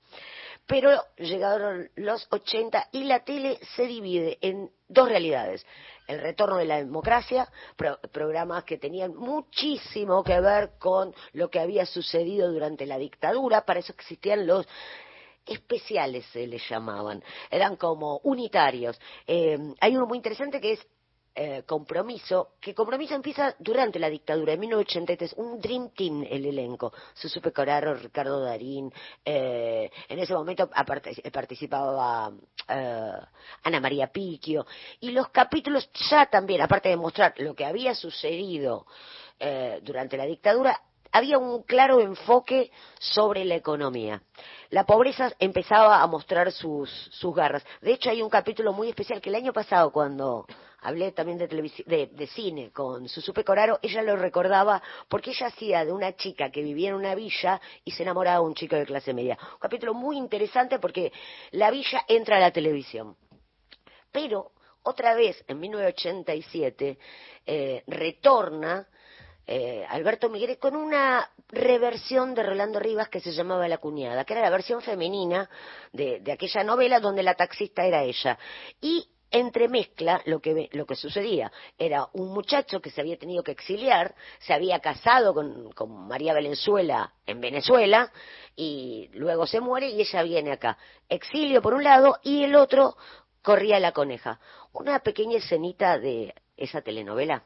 [SPEAKER 6] Pero llegaron los 80 y la tele se divide en dos realidades. El retorno de la democracia, pro- programas que tenían muchísimo que ver con lo que había sucedido durante la dictadura, para eso existían los especiales se les llamaban, eran como unitarios. Eh, hay uno muy interesante que es eh, Compromiso, que Compromiso empieza durante la dictadura, en 1983, un Dream Team el elenco, Susu Pecoraro, Ricardo Darín, eh, en ese momento participaba eh, Ana María Piquio, y los capítulos ya también, aparte de mostrar lo que había sucedido eh, durante la dictadura, había un claro enfoque sobre la economía. La pobreza empezaba a mostrar sus, sus garras. De hecho, hay un capítulo muy especial que el año pasado, cuando hablé también de, de, de cine con Susupe Coraro, ella lo recordaba porque ella hacía de una chica que vivía en una villa y se enamoraba de un chico de clase media. Un capítulo muy interesante porque la villa entra a la televisión. Pero otra vez, en 1987, eh, retorna eh, Alberto Miguel con una reversión de Rolando Rivas que se llamaba La Cuñada, que era la versión femenina de, de aquella novela donde la taxista era ella. Y entremezcla lo que, ve- lo que sucedía. Era un muchacho que se había tenido que exiliar, se había casado con, con María Valenzuela en Venezuela y luego se muere y ella viene acá. Exilio por un lado y el otro corría la coneja. Una pequeña escenita de esa telenovela.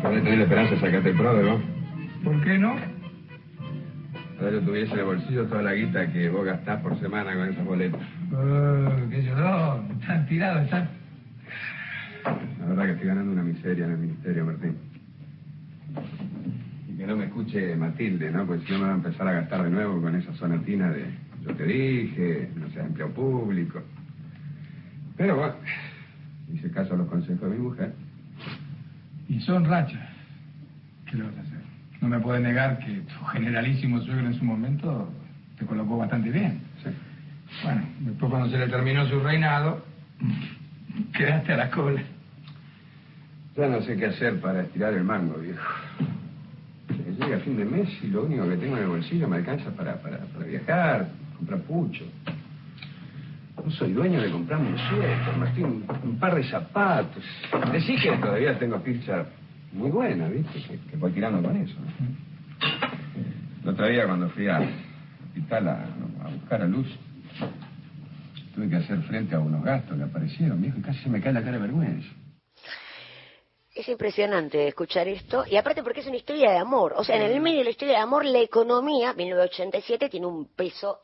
[SPEAKER 19] Podés tener la esperanza de sacarte el pródigo.
[SPEAKER 20] ¿Por qué no?
[SPEAKER 19] Yo tuviese en el bolsillo toda la guita que vos gastás por semana con esos boletos.
[SPEAKER 20] Eh, qué yo, están tirados, están...
[SPEAKER 19] La verdad que estoy ganando una miseria en el ministerio, Martín. Y que no me escuche Matilde, ¿no? Porque si no me va a empezar a gastar de nuevo con esa sonatina de yo te dije, no seas empleo público. Pero bueno, hice caso a los consejos de mi mujer.
[SPEAKER 20] Y son rachas. ¿Qué le vas a hacer? No me puedes negar que tu generalísimo suegro en su momento te colocó bastante bien. Bueno, después cuando se le terminó su reinado, quedaste a la cola.
[SPEAKER 19] Ya no sé qué hacer para estirar el mango, viejo. Llega fin de mes y lo único que tengo en el bolsillo me alcanza para, para, para viajar, comprar pucho. No soy dueño de comprarme un suéter, Martín, un, un par de zapatos. Decí que todavía tengo ficha muy buena, ¿viste? Que, que voy tirando con eso. El otro día cuando fui al hospital a, buscar a Luz, tuve que hacer frente a unos gastos que aparecieron, viejo, y casi se me cae la cara de vergüenza.
[SPEAKER 6] Es impresionante escuchar esto, y aparte porque es una historia de amor. O sea, en el medio de la historia de amor, la economía, 1987, tiene un peso,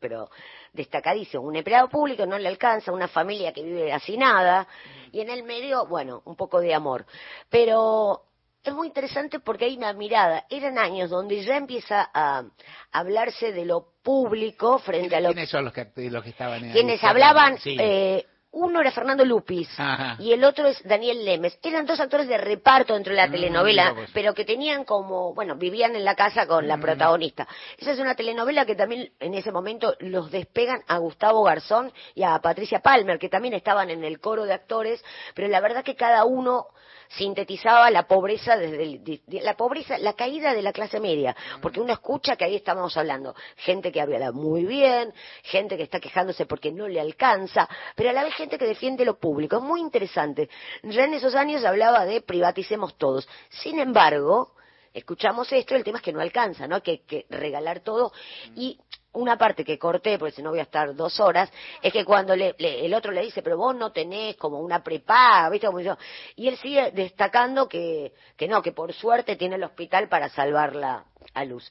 [SPEAKER 6] pero destacadísimo. Un empleado público no le alcanza, una familia que vive hacinada, y en el medio, bueno, un poco de amor. Pero es muy interesante porque hay una mirada. Eran años donde ya empieza a hablarse de lo público frente a lo
[SPEAKER 3] ¿Quiénes son los que, los que estaban en
[SPEAKER 6] quienes hablaban,
[SPEAKER 3] Sí.
[SPEAKER 6] eh, uno era Fernando Lupis
[SPEAKER 3] Ajá.
[SPEAKER 6] y el otro es Daniel Lemes. Eran dos actores de reparto dentro de la
[SPEAKER 3] Mm,
[SPEAKER 6] telenovela, pero que tenían como, bueno, vivían en la casa con
[SPEAKER 3] Mm.
[SPEAKER 6] la protagonista. Esa es una telenovela que también en ese momento los despegan a Gustavo Garzón y a Patricia Palmer, que también estaban en el coro de actores, pero la verdad que cada uno sintetizaba la pobreza desde el- de- de- la pobreza, la caída de la clase media, porque uno escucha que ahí estamos hablando, gente que habla muy bien, gente que está quejándose porque no le alcanza, pero a la vez gente que defiende lo público. Es muy interesante. Ya en esos años hablaba de privaticemos todos. Sin embargo, escuchamos esto, el tema es que no alcanza, ¿no? Que, que regalar todo y una parte que corté, porque si no voy a estar dos horas, es que cuando le, le- el otro le dice, pero vos no tenés como una prepaga, ¿viste? Como yo. Y él sigue destacando que, que no, que por suerte tiene el hospital para salvarla a luz.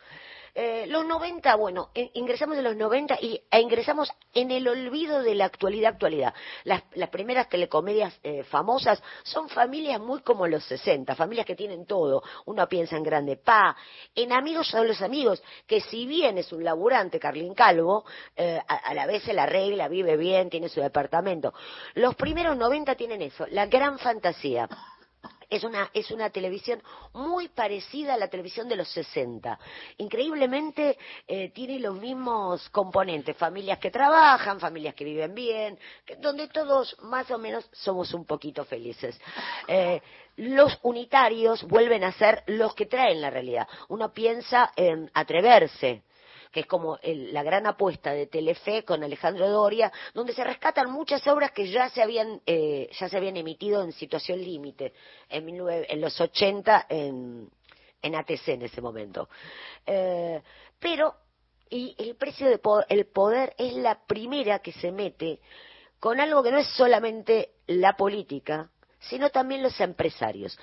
[SPEAKER 6] Eh, los 90, bueno, ingresamos en los 90 y, e ingresamos en el olvido de la actualidad actualidad. Las, las primeras telecomedias eh, famosas son familias muy como los 60, familias que tienen todo. Uno piensa en Grande Pa, en Amigos son los amigos, que si bien es un laburante, Carlín Calvo, eh, a, a la vez se la arregla, vive bien, tiene su departamento. Los primeros 90 tienen eso, la gran fantasía. Es una, es una televisión muy parecida a la televisión de los 60. Increíblemente eh, tiene los mismos componentes, familias que trabajan, familias que viven bien, donde todos más o menos somos un poquito felices. Eh, los unitarios vuelven a ser los que traen la realidad. Uno piensa en atreverse, que es como el- la gran apuesta de Telefe con Alejandro Doria, donde se rescatan muchas obras que ya se habían, eh, ya se habían emitido en situación límite, en, 19 en los 80 en, ATC en ese momento. Eh, pero, y el precio de el poder es la primera que se mete con algo que no es solamente la política, sino también los empresarios.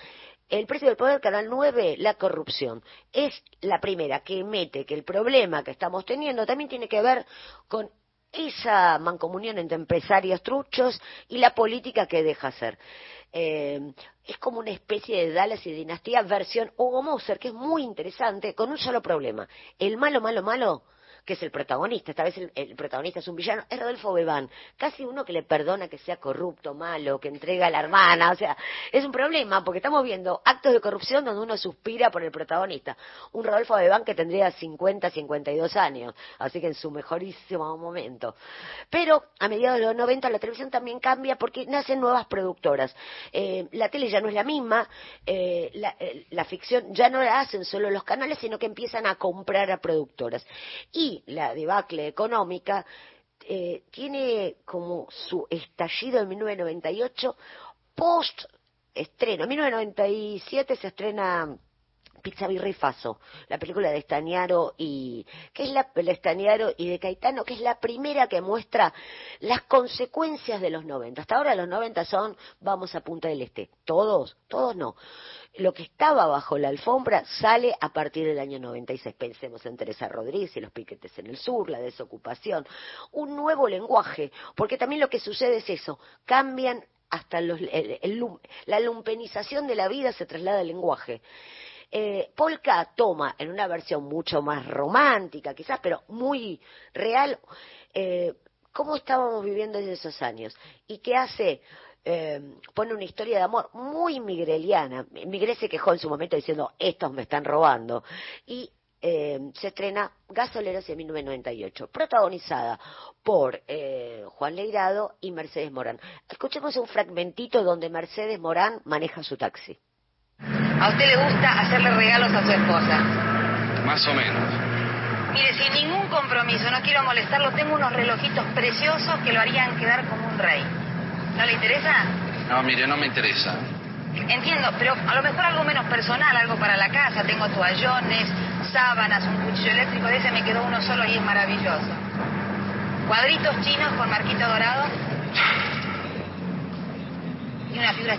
[SPEAKER 6] El precio del poder, Canal 9, la corrupción. Es la primera que mete que el problema que estamos teniendo también tiene que ver con esa mancomunión entre empresarios truchos y la política que deja hacer. Eh, es como una especie de Dallas y Dinastía versión Hugo Moser, que es muy interesante, con un solo problema. El malo, malo, malo, que es el protagonista, esta vez el, protagonista es un villano, es Rodolfo Bebán, casi uno que le perdona que sea corrupto, malo, que entrega a la hermana, o sea, es un problema porque estamos viendo actos de corrupción donde uno suspira por el protagonista. Un Rodolfo Bebán que tendría 50, 52 años, así que en su mejorísimo momento. Pero a mediados de los 90 la televisión también cambia porque nacen nuevas productoras. Eh, la tele ya no es la misma, eh, la, eh, la ficción ya no la hacen solo los canales, sino que empiezan a comprar a productoras. Y la debacle económica eh, tiene como su estallido en 1998 post estreno. En 1997 se estrena Pizza Faso, la película de Estañaro y que es la de Estañaro y de Caetano, que es la primera que muestra las consecuencias de los 90. Hasta ahora los 90 son vamos a Punta del Este. Todos, todos no. Lo que estaba bajo la alfombra sale a partir del año 96. Pensemos en Teresa Rodríguez y los piquetes en el sur, la desocupación, un nuevo lenguaje, porque también lo que sucede es eso, cambian hasta los, el- la lumpenización de la vida se traslada al lenguaje. Eh, Polka toma en una versión mucho más romántica, quizás, pero muy real, eh, cómo estábamos viviendo en esos años y qué hace. eh, pone una historia de amor muy migreliana. Migré se quejó en su momento diciendo, estos me están robando. Y eh, se estrena Gasoleros en 1998, protagonizada por eh, Juan Leirado y Mercedes Morán. Escuchemos un fragmentito donde Mercedes Morán maneja su taxi.
[SPEAKER 21] ¿A usted le gusta hacerle regalos a su esposa?
[SPEAKER 22] Más o menos.
[SPEAKER 21] Mire, sin ningún compromiso, no quiero molestarlo, tengo unos relojitos preciosos que lo harían quedar como un rey. ¿No le interesa?
[SPEAKER 22] No, mire, no me interesa.
[SPEAKER 21] Entiendo, pero a lo mejor algo menos personal, algo para la casa. Tengo toallones, sábanas, un cuchillo eléctrico, de ese me quedó uno solo y es maravilloso. Cuadritos chinos con marquito dorado. Y unas figuras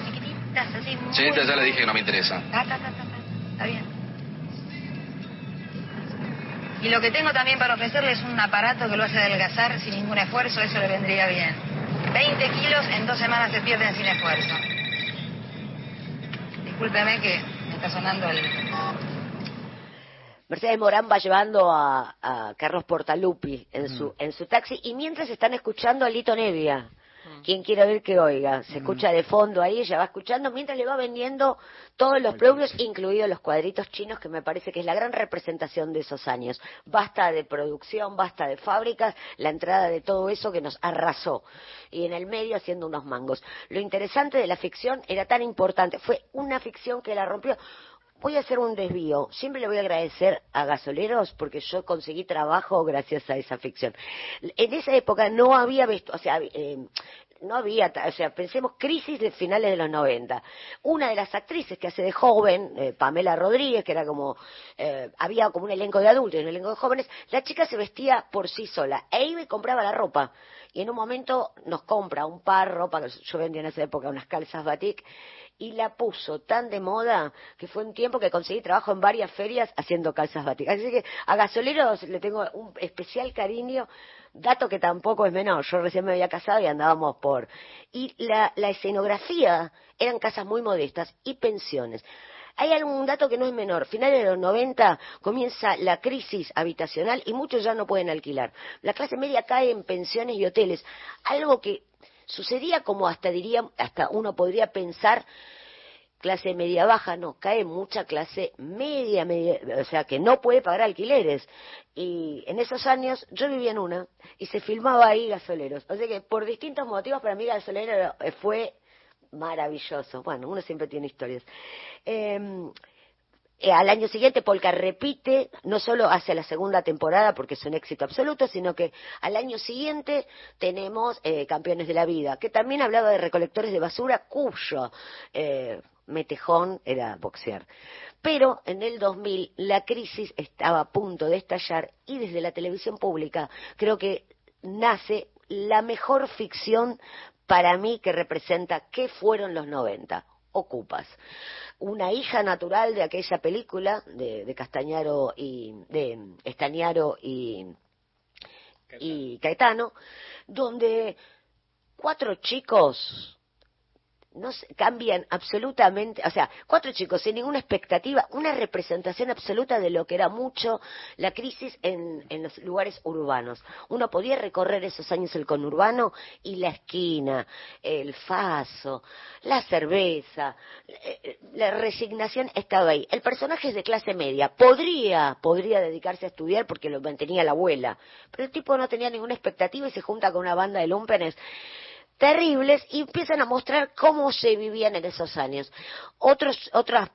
[SPEAKER 21] chiquititas, así muy...
[SPEAKER 22] Señorita, ya le dije que no me interesa.
[SPEAKER 21] Ta, ta, ta, ta, ta. Está bien. Y lo que tengo también para ofrecerle es un aparato que lo hace adelgazar sin ningún esfuerzo, eso le vendría bien. 20 kilos en dos semanas se pierden sin esfuerzo. Discúlpeme que me está sonando el...
[SPEAKER 6] Mercedes Morán va llevando a, a Carlos Portalupi en su, en su taxi y mientras están escuchando a Lito Nevia. Quien quiera oír que oiga, se escucha de fondo ahí, ella va escuchando mientras le va vendiendo todos los productos, incluidos los cuadritos chinos, que me parece que es la gran representación de esos años. Basta de producción, basta de fábricas, la entrada de todo eso que nos arrasó. Y en el medio haciendo unos mangos. Lo interesante de la ficción era tan importante, fue una ficción que la rompió. Voy a hacer un desvío. Siempre le voy a agradecer a Gasoleros porque yo conseguí trabajo gracias a esa ficción. En esa época no había visto, o sea, eh, no había, o sea, pensemos crisis de finales de los 90. Una de las actrices que hace de joven, eh, Pamela Rodríguez, que era como, eh, había como un elenco de adultos y un elenco de jóvenes, la chica se vestía por sí sola e iba y compraba la ropa. Y en un momento nos compra un par ropa, que yo vendía en esa época unas calzas batik, y la puso tan de moda que fue un tiempo que conseguí trabajo en varias ferias haciendo calzas batik. Así que a gasoleros le tengo un especial cariño, dato que tampoco es menor. Yo recién me había casado y andábamos por... Y la, la escenografía eran casas muy modestas y pensiones. Hay algún dato que no es menor. Finales de los 90 comienza la crisis habitacional y muchos ya no pueden alquilar. La clase media cae en pensiones y hoteles. Algo que sucedía como hasta diría, hasta uno podría pensar clase media baja, no, cae mucha clase media, media, o sea, que no puede pagar alquileres. Y en esos años yo vivía en una y se filmaba ahí gasoleros. O sea que por distintos motivos para mí gasolero fue maravilloso. Bueno, uno siempre tiene historias. Eh, eh, al año siguiente Polka repite, no solo hacia la segunda temporada porque es un éxito absoluto, sino que al año siguiente tenemos eh, Campeones de la Vida, que también hablaba de recolectores de basura cuyo eh, metejón era boxear. Pero en el 2000 la crisis estaba a punto de estallar y desde la televisión pública creo que nace la mejor ficción para mí que representa qué fueron los 90. Ocupas. Una hija natural de aquella película de, de Castañaro y de Estañaro y, y Caetano, donde cuatro chicos no se- cambian absolutamente, o sea, cuatro chicos sin ninguna expectativa, una representación absoluta de lo que era mucho la crisis en, en los lugares urbanos. Uno podía recorrer esos años el conurbano y la esquina, el faso, la cerveza, eh, la resignación estaba ahí. El personaje es de clase media, podría, podría dedicarse a estudiar porque lo mantenía la abuela, pero el tipo no tenía ninguna expectativa y se junta con una banda de lumpenes terribles y empiezan a mostrar cómo se vivían en esos años. Otros, otras,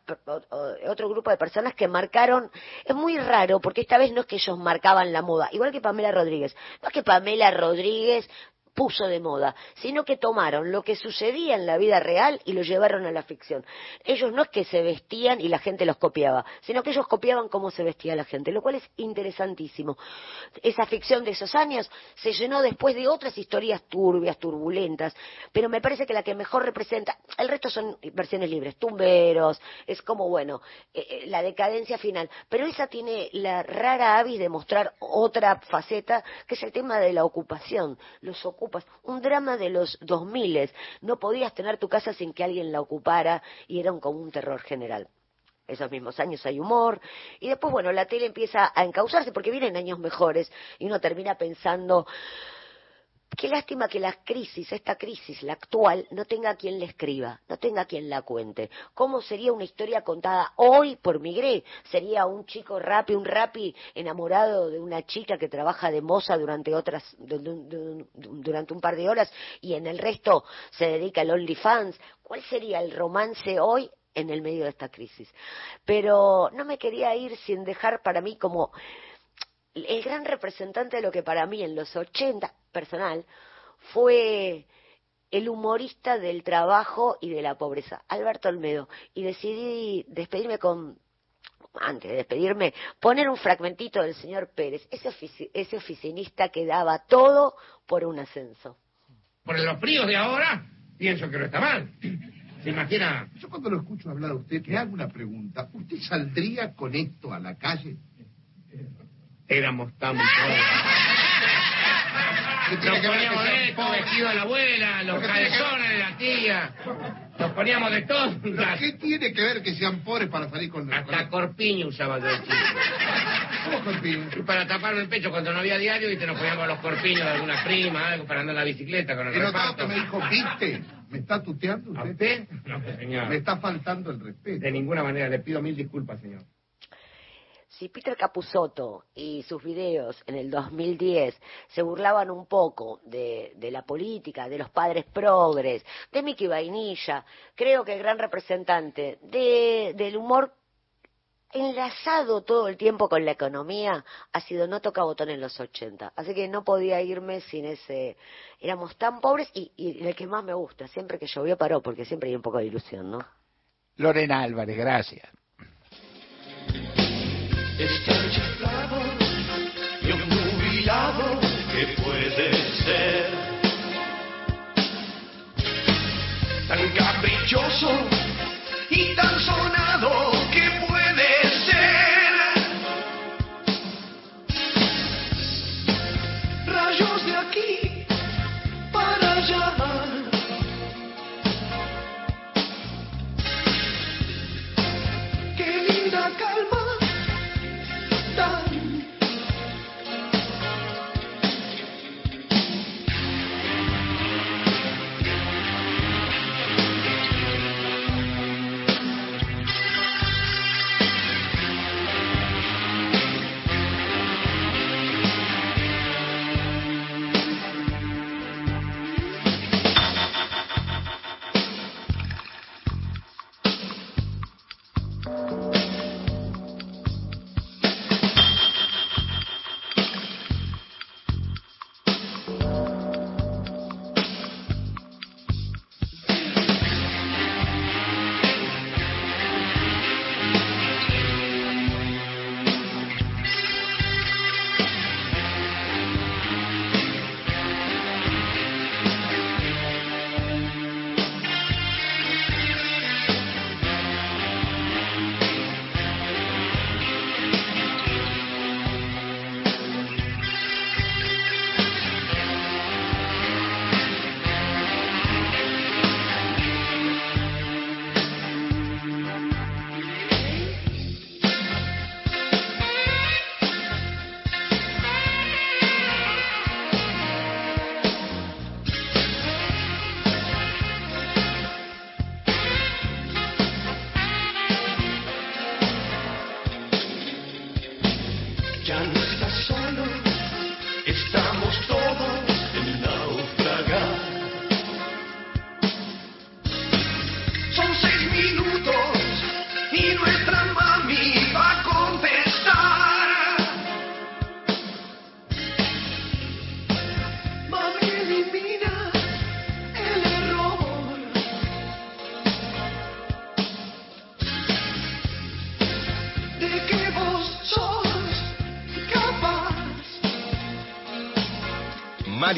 [SPEAKER 6] otro grupo de personas que marcaron, es muy raro porque esta vez no es que ellos marcaban la moda, igual que Pamela Rodríguez, no es que Pamela Rodríguez puso de moda, sino que tomaron lo que sucedía en la vida real y lo llevaron a la ficción. Ellos no es que se vestían y la gente los copiaba, sino que ellos copiaban cómo se vestía la gente, lo cual es interesantísimo. Esa ficción de esos años se llenó después de otras historias turbias, turbulentas, pero me parece que la que mejor representa, el resto son versiones libres, tumberos, es como, bueno, eh, eh, la decadencia final, pero esa tiene la rara avis de mostrar otra faceta, que es el tema de la ocupación, los ocupas, un drama de los 2000, no podías tener tu casa sin que alguien la ocupara y era un, como un terror general. Esos mismos años hay humor. Y después bueno la tele empieza a encauzarse porque vienen años mejores y uno termina pensando qué lástima que la crisis, esta crisis, la actual, no tenga quien le escriba, no tenga quien la cuente. ¿Cómo sería una historia contada hoy por Migré? ¿Sería un chico rapi, un rapi enamorado de una chica que trabaja de moza durante otras, du- du- du- durante un par de horas y en el resto se dedica al OnlyFans? ¿Cuál sería el romance hoy en el medio de esta crisis? Pero no me quería ir sin dejar para mí como el gran representante de lo que para mí en los 80, personal, fue el humorista del trabajo y de la pobreza, Alberto Olmedo. Y decidí despedirme con, antes de despedirme, poner un fragmentito del señor Pérez, ese, ofici- ese oficinista que daba todo por un ascenso.
[SPEAKER 23] Por los fríos de ahora, pienso que no está mal. ¿Se imagina?
[SPEAKER 24] Yo cuando lo escucho hablar a usted, le hago una pregunta. ¿Usted saldría con esto a la calle?
[SPEAKER 23] Éramos tan
[SPEAKER 24] ¿Qué tiene
[SPEAKER 23] Nos poníamos esto, vestido de la abuela, los calzones de la tía. Nos poníamos de todo.
[SPEAKER 24] ¿Pero ¿Qué tiene que ver que sean pobres para salir con
[SPEAKER 23] Hasta corpiño usaba yo chico.
[SPEAKER 24] ¿Cómo corpiño?
[SPEAKER 23] Y para taparme el pecho cuando no había diario y te nos poníamos los corpiños de alguna prima, algo para andar en la bicicleta con el
[SPEAKER 24] notado
[SPEAKER 23] reparto.
[SPEAKER 24] me dijo, ¿viste? ¿Me está tuteando usted?
[SPEAKER 23] ¿A usted? No, señor.
[SPEAKER 24] Me está faltando el respeto.
[SPEAKER 23] De ninguna manera, le pido mil disculpas, señor.
[SPEAKER 6] Si Peter Capusotto y sus videos en el 2010 se burlaban un poco de, la política, de los padres progres, de Mickey Vainilla, creo que el gran representante de- del humor enlazado todo el tiempo con la economía ha sido no toca botón en los 80. Así que no podía irme sin ese... Éramos tan pobres y, y el que más me gusta, siempre que llovió paró, porque siempre hay un poco de ilusión, ¿no?
[SPEAKER 3] Lorena Álvarez, gracias.
[SPEAKER 25] Tan caprichoso y tan sonado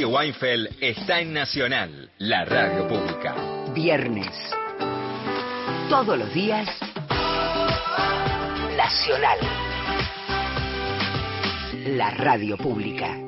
[SPEAKER 7] Weinfeld está en Nacional, la radio pública.
[SPEAKER 1] Viernes. Todos los días. Nacional. La radio pública.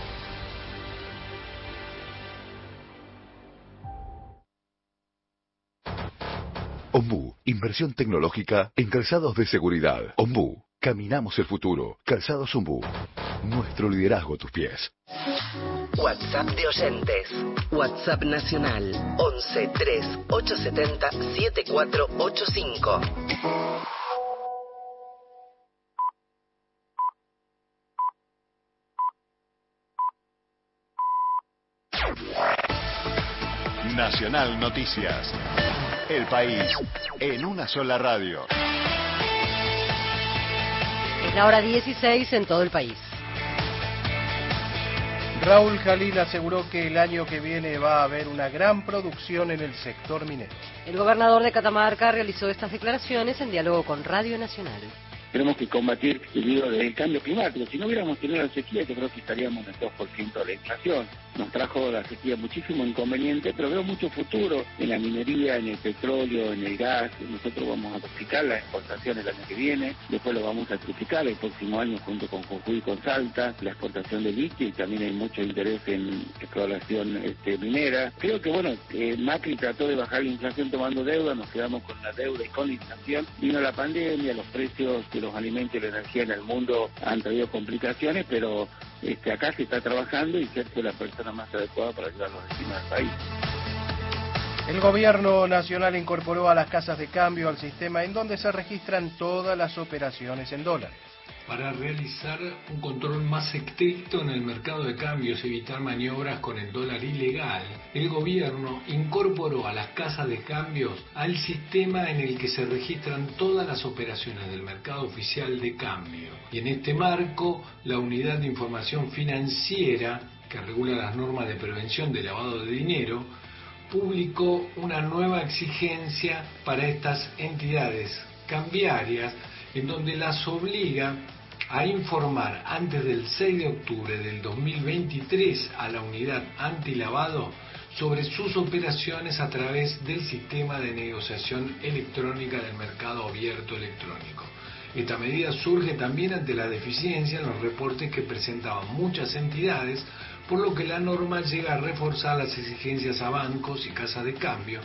[SPEAKER 26] Ombu, inversión tecnológica en calzados de seguridad. Ombu, caminamos el futuro. Calzados Ombu, nuestro liderazgo a tus pies.
[SPEAKER 1] WhatsApp de oyentes. WhatsApp nacional 11 3 870 7485.
[SPEAKER 10] Nacional Noticias. El país en una sola radio.
[SPEAKER 27] Es la hora 16 en todo el país.
[SPEAKER 9] Raúl Jalil aseguró que el año que viene va a haber una gran producción en el sector minero.
[SPEAKER 27] El gobernador de Catamarca realizó estas declaraciones en diálogo con Radio Nacional.
[SPEAKER 28] Tenemos que combatir el lío del cambio climático. Si no hubiéramos tenido la sequía, yo creo que estaríamos en el 2% de la inflación. Nos trajo la sequía muchísimo inconveniente, pero veo mucho futuro en la minería, en el petróleo, en el gas. Nosotros vamos a duplicar las exportaciones el año que viene, después lo vamos a triplicar el próximo año junto con Jujuy y con Salta, la exportación de litio y también hay mucho interés en exploración este, minera. Creo que, bueno, eh, Macri trató de bajar la inflación tomando deuda, nos quedamos con la deuda y con la inflación. Vino la pandemia, los precios los alimentos y la energía en el mundo han traído complicaciones, pero este, acá se está trabajando y Sergio es la persona más adecuada para ayudar a los vecinos del país.
[SPEAKER 29] El gobierno nacional incorporó a las casas de cambio al sistema en donde se registran todas las operaciones en dólares.
[SPEAKER 30] Para realizar un control más estricto en el mercado de cambios y evitar maniobras con el dólar ilegal, el gobierno incorporó a las casas de cambios al sistema en el que se registran todas las operaciones del mercado oficial de cambio. Y en este marco, la Unidad de Información Financiera, que regula las normas de prevención de lavado de dinero, publicó una nueva exigencia para estas entidades cambiarias en donde las obliga a informar antes del 6 de octubre del 2023 a la unidad antilavado sobre sus operaciones a través del sistema de negociación electrónica del mercado abierto electrónico. Esta medida surge también ante la deficiencia en los reportes que presentaban muchas entidades, por lo que la norma llega a reforzar las exigencias a bancos y casas de cambio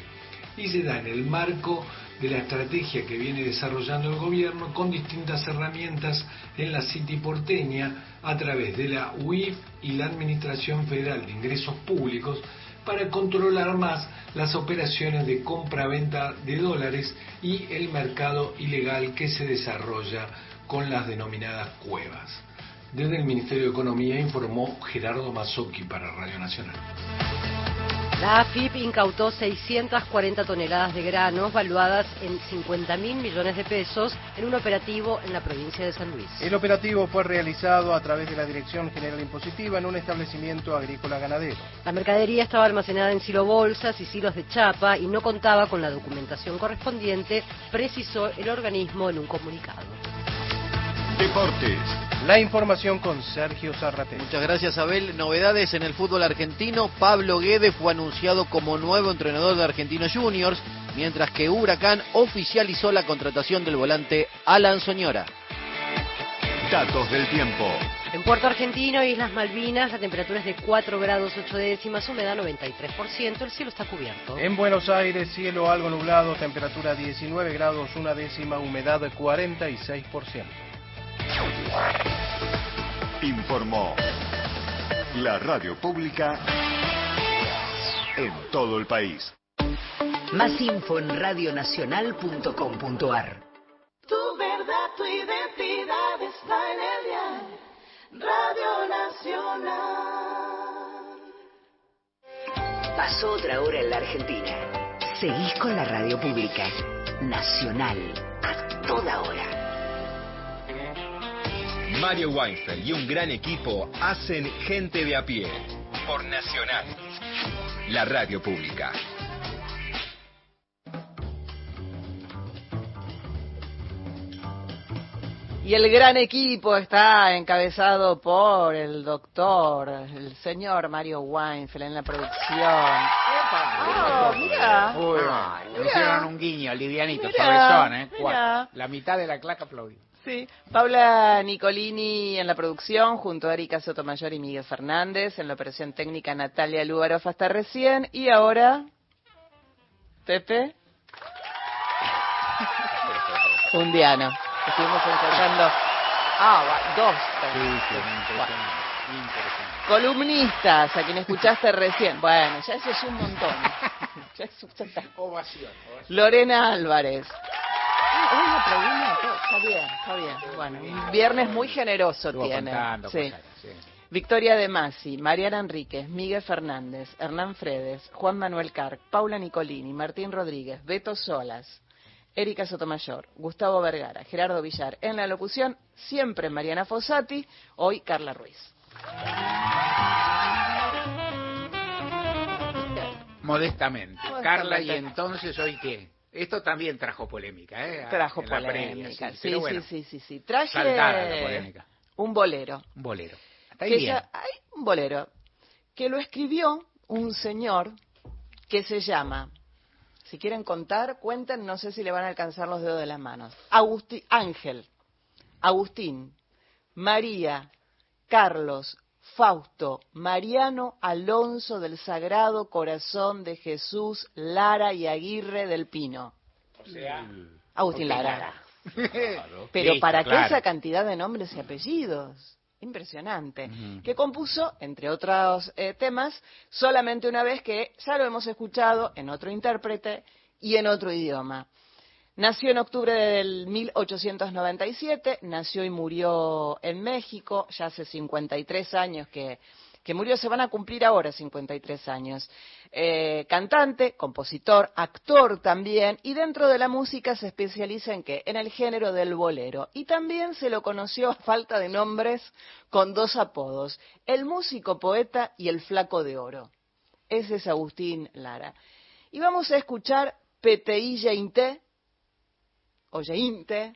[SPEAKER 30] y se da en el marco de la estrategia que viene desarrollando el gobierno con distintas herramientas en la City porteña a través de la UIF y la Administración Federal de Ingresos Públicos para controlar más las operaciones de compra-venta de dólares y el mercado ilegal que se desarrolla con las denominadas cuevas. Desde el Ministerio de Economía informó Gerardo Mazzocchi para Radio Nacional.
[SPEAKER 27] La AFIP incautó 640 toneladas de granos valuadas en 50 mil millones de pesos en un operativo en la provincia de San Luis.
[SPEAKER 29] El operativo fue realizado a través de la Dirección General Impositiva en un establecimiento agrícola ganadero.
[SPEAKER 27] La mercadería estaba almacenada en silobolsas y silos de chapa y no contaba con la documentación correspondiente, precisó el organismo en un comunicado.
[SPEAKER 28] Deportes.
[SPEAKER 29] La información con Sergio Zarratel.
[SPEAKER 31] Muchas gracias, Abel. Novedades en el fútbol argentino. Pablo Guede fue anunciado como nuevo entrenador de Argentinos Juniors, mientras que Huracán oficializó la contratación del volante Alan Soñora.
[SPEAKER 32] Datos del tiempo.
[SPEAKER 27] En Puerto Argentino Islas Malvinas la temperatura es de 4 grados 8 décimas, humedad 93%, el cielo está cubierto.
[SPEAKER 29] En Buenos Aires, cielo algo nublado, temperatura 19 grados, una décima, humedad 46%.
[SPEAKER 32] Informó la radio pública en todo el país.
[SPEAKER 1] Más info en radionacional.com.ar.
[SPEAKER 18] Tu verdad, tu identidad está en el Radio Nacional.
[SPEAKER 1] Pasó otra hora en la Argentina. Seguís con la radio pública. Nacional. A toda hora.
[SPEAKER 7] Mario Weinfeld y un gran equipo hacen Gente de a pie por Nacional, la radio pública.
[SPEAKER 4] Y el gran equipo está encabezado por el doctor, el señor Mario Weinfeld en la producción. ¡Epa! Oh, mira.
[SPEAKER 3] Uy, le
[SPEAKER 4] mira.
[SPEAKER 3] hicieron un guiño, livianito,
[SPEAKER 4] Mira,
[SPEAKER 3] suavezón, ¿eh?
[SPEAKER 4] mira.
[SPEAKER 3] La mitad de la claca aplaudió.
[SPEAKER 4] Sí, Paula Nicolini en la producción, junto a Erika Sotomayor y Miguel Fernández, en la operación técnica Natalia Lugaroff hasta recién, y ahora, Pepe, un diano. Estuvimos ensayando, ah, dos, columnistas, a quien escuchaste recién. Bueno, ya eso es un montón. Ya eso- ya está.
[SPEAKER 3] Ovación,
[SPEAKER 4] Lorena Álvarez. Hoy aplaudimos a todos. Está bien, está bien. Bueno, un viernes muy generoso
[SPEAKER 3] Estuvo
[SPEAKER 4] tiene.
[SPEAKER 3] contando
[SPEAKER 4] Sí.
[SPEAKER 3] cosas, sí.
[SPEAKER 4] Victoria De Masi, Mariana Enríquez, Miguel Fernández, Hernán Fredes, Juan Manuel Carc, Paula Nicolini, Martín Rodríguez, Beto Solas, Erika Sotomayor, Gustavo Vergara, Gerardo Villar. En la locución, siempre Mariana Fossati, hoy Carla Ruiz.
[SPEAKER 3] Modestamente.
[SPEAKER 4] Modestamente.
[SPEAKER 3] Carla, ¿y entonces hoy qué? Esto también trajo polémica, ¿eh?
[SPEAKER 4] Trajo
[SPEAKER 3] En
[SPEAKER 4] polémica.
[SPEAKER 3] sí,
[SPEAKER 4] Sí, sí,
[SPEAKER 3] bueno,
[SPEAKER 4] sí, sí, sí. Traje
[SPEAKER 3] la
[SPEAKER 4] un bolero.
[SPEAKER 3] Un bolero. Hasta ahí bien.
[SPEAKER 4] ya- hay un bolero que lo escribió un señor que se llama, si quieren contar, cuenten, no sé si le van a alcanzar los dedos de las manos. Agustín, Ángel, Agustín, María, Carlos, Fausto, Mariano Alonso del Sagrado Corazón de Jesús, Lara y Aguirre del Pino.
[SPEAKER 3] O sea,
[SPEAKER 4] Agustín Lara. Pero
[SPEAKER 3] Listo,
[SPEAKER 4] ¿para qué esa cantidad de nombres y apellidos? Impresionante. Que compuso, entre otros eh, temas, solamente una vez que ya lo hemos escuchado en otro intérprete y en otro idioma. Nació en octubre del 1897, nació y murió en México, ya hace 53 años que, que murió, se van a cumplir ahora 53 años. Eh, cantante, compositor, actor también, y dentro de la música se especializa en qué? En el género del bolero. Y también se lo conoció a falta de nombres con dos apodos, el músico poeta y el flaco de oro. Ese es Agustín Lara. Y vamos a escuchar PTI Yeinte, o Yeinte,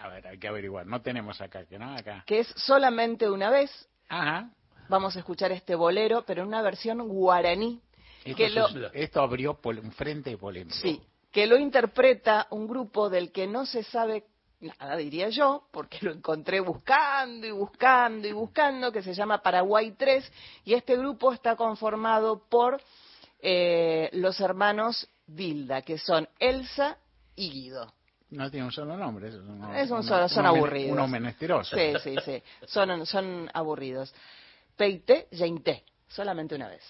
[SPEAKER 3] A ver, hay que averiguar. No tenemos acá, que no, acá.
[SPEAKER 4] que es solamente una vez.
[SPEAKER 3] Ajá.
[SPEAKER 4] Vamos a escuchar este bolero, pero en una versión guaraní.
[SPEAKER 3] Esto,
[SPEAKER 4] que lo,
[SPEAKER 3] esto abrió pol- un frente polémico.
[SPEAKER 4] sí, que lo interpreta un grupo del que no se sabe nada, diría yo, porque lo encontré buscando y buscando y buscando, que se llama Paraguay 3, y este grupo está conformado por eh, los hermanos Dilda, que son Elsa y Guido.
[SPEAKER 3] No tiene un solo nombre. Es un,
[SPEAKER 4] Es un
[SPEAKER 3] uno-
[SPEAKER 4] solo, son
[SPEAKER 3] uno
[SPEAKER 4] aburridos.
[SPEAKER 3] Uno menesteroso.
[SPEAKER 4] Sí, sí, sí. Son, son aburridos. Peite, Yeinte, solamente una vez.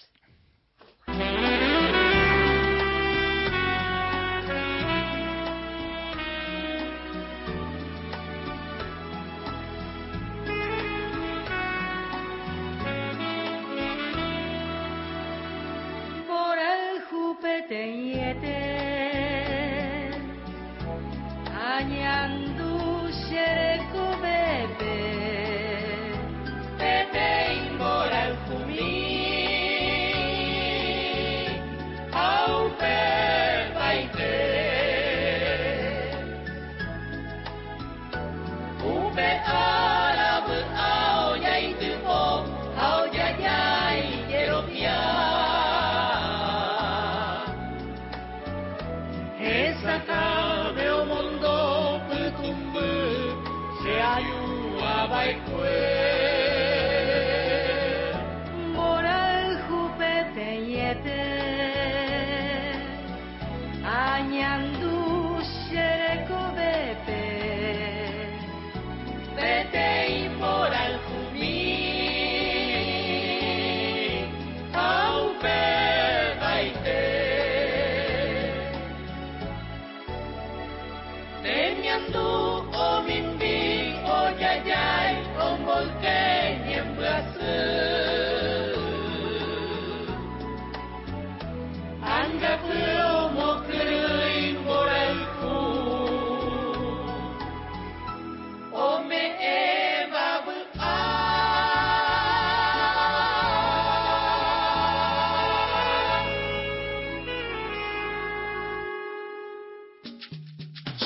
[SPEAKER 33] por el jupete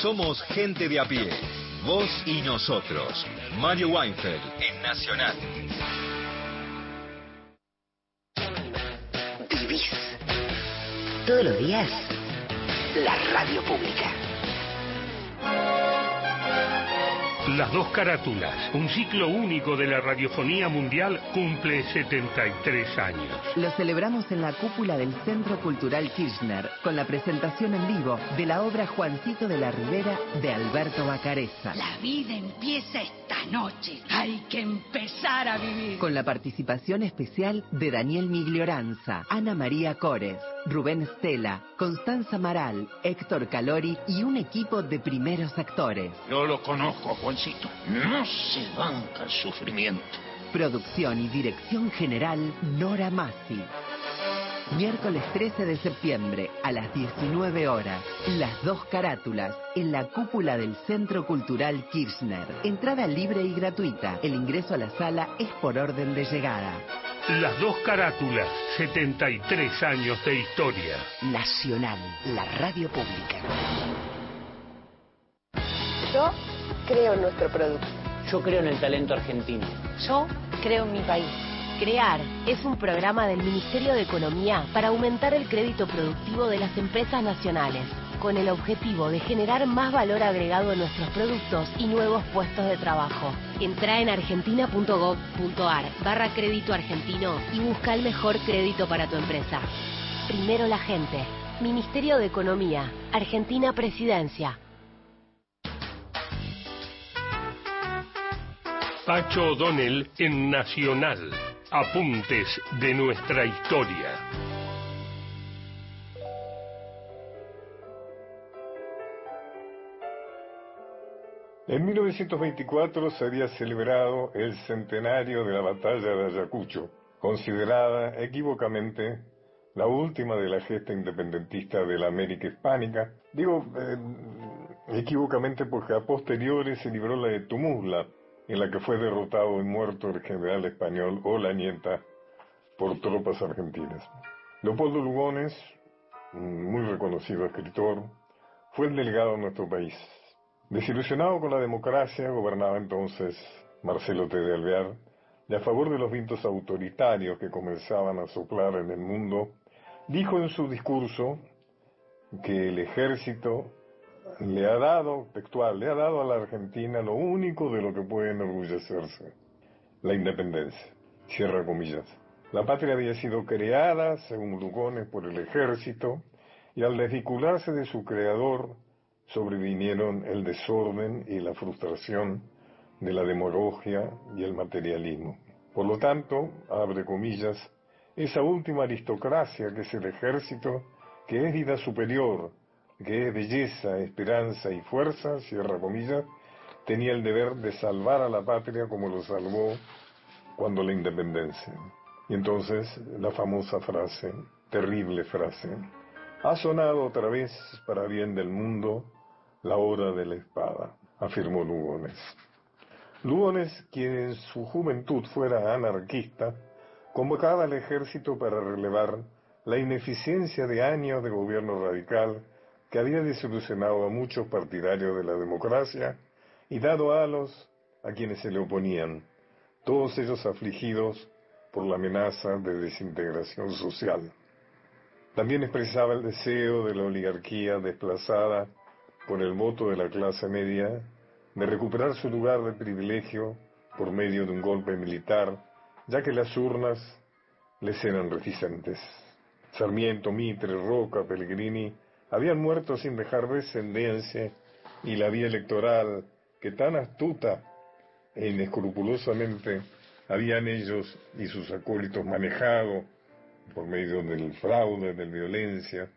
[SPEAKER 7] Somos gente de a pie. Vos y nosotros. Mario Weinfeld en Nacional.
[SPEAKER 34] Vivís. Todos los días. La radio pública.
[SPEAKER 2] Las dos carátulas, un ciclo único de la radiofonía mundial, cumple 73 años.
[SPEAKER 34] Lo celebramos en la cúpula del Centro Cultural Kirchner con la presentación en vivo de la obra Juancito de la Ribera de Alberto Bacareza.
[SPEAKER 35] La vida empieza esta noche. Hay que empezar a vivir.
[SPEAKER 34] Con la participación especial de Daniel Miglioranza, Ana María Cores, Rubén Stella, Constanza Maral, Héctor Calori y un equipo de primeros actores.
[SPEAKER 36] Yo lo conozco, Juancito. No se banca el sufrimiento.
[SPEAKER 34] Producción y dirección general Nora Massi. Miércoles 13 de septiembre a las 19 horas. Las dos carátulas en la cúpula del Centro Cultural Kirchner. Entrada libre y gratuita. El ingreso a la sala es por orden de llegada.
[SPEAKER 2] Las dos carátulas, 73 años de historia.
[SPEAKER 34] Nacional, la radio pública.
[SPEAKER 31] Yo creo en nuestro producto.
[SPEAKER 37] Yo creo en el talento argentino.
[SPEAKER 31] Yo creo en mi país.
[SPEAKER 38] CREAR es un programa del Ministerio de Economía para aumentar el crédito productivo de las empresas nacionales, con el objetivo de generar más valor agregado en nuestros productos y nuevos puestos de trabajo. Entra en argentina.gov.ar barra crédito argentino y busca el mejor crédito para tu empresa. Primero la gente. Ministerio de Economía. Argentina Presidencia.
[SPEAKER 39] Pacho O'Donnell en Nacional. Apuntes de nuestra historia.
[SPEAKER 40] En 1924 se había celebrado el centenario de la batalla de Ayacucho, considerada equívocamente la última de la gesta independentista de la América Hispánica. Digo eh, equívocamente porque a posteriores se libró la de Tumuzla, en la que fue derrotado y muerto el general español Olañeta por tropas argentinas. Leopoldo Lugones, muy reconocido escritor, fue el delegado de nuestro país. Desilusionado con la democracia, gobernaba entonces Marcelo T. de Alvear, y a favor de los vientos autoritarios que comenzaban a soplar en el mundo, dijo en su discurso que el ejército le ha dado, textual, le ha dado a la Argentina lo único de lo que puede enorgullecerse, la independencia. Cierra comillas. La patria había sido creada, según Lugones, por el ejército, y al desvincularse de su creador, sobrevinieron el desorden y la frustración de la demagogia y el materialismo. Por lo tanto, abre comillas, esa última aristocracia que es el ejército, que es vida superior, que es belleza, esperanza y fuerza, cierra comillas, tenía el deber de salvar a la patria como lo salvó cuando la independencia. Y entonces la famosa frase, terrible frase, ha sonado otra vez para bien del mundo la hora de la espada, afirmó Lugones. Lugones, quien en su juventud fuera anarquista, convocaba al ejército para relevar la ineficiencia de años de gobierno radical que había desilusionado a muchos partidarios de la democracia y dado halos a quienes se le oponían, todos ellos afligidos por la amenaza de desintegración social. También expresaba el deseo de la oligarquía desplazada por el voto de la clase media de recuperar su lugar de privilegio por medio de un golpe militar, ya que las urnas les eran reticentes. Sarmiento, Mitre, Roca, Pellegrini habían muerto sin dejar descendencia y la vía electoral que tan astuta e inescrupulosamente habían ellos y sus acólitos manejado por medio del fraude, de la violencia,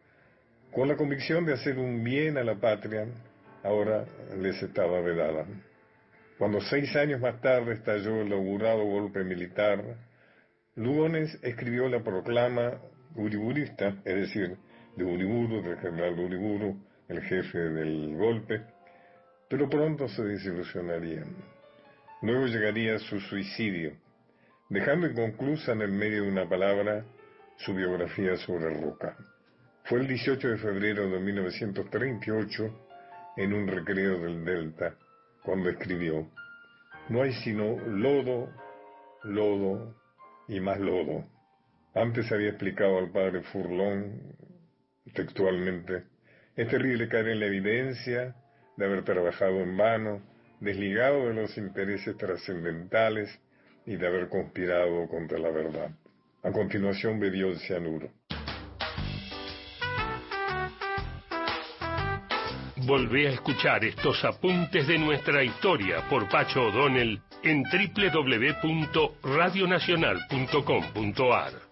[SPEAKER 40] con la convicción de hacer un bien a la patria, ahora les estaba vedada. Cuando seis años más tarde estalló el augurado golpe militar, Lugones escribió la proclama uriburista, es decir, de Uriburu, del general Uriburu, el jefe del golpe, pero pronto se desilusionaría. Luego llegaría su suicidio, dejando inconclusa en el medio de una palabra su biografía sobre Roca. Fue el 18 de febrero de 1938, en un recreo del Delta, cuando escribió, no hay sino lodo, lodo y más lodo. Antes había explicado al padre Furlón textualmente, es terrible caer en la evidencia de haber trabajado en vano, desligado de los intereses trascendentales y de haber conspirado contra la verdad. A continuación bebió el cianuro.
[SPEAKER 39] Volvé a escuchar estos apuntes de nuestra historia por Pacho O'Donnell en www.radionacional.com.ar.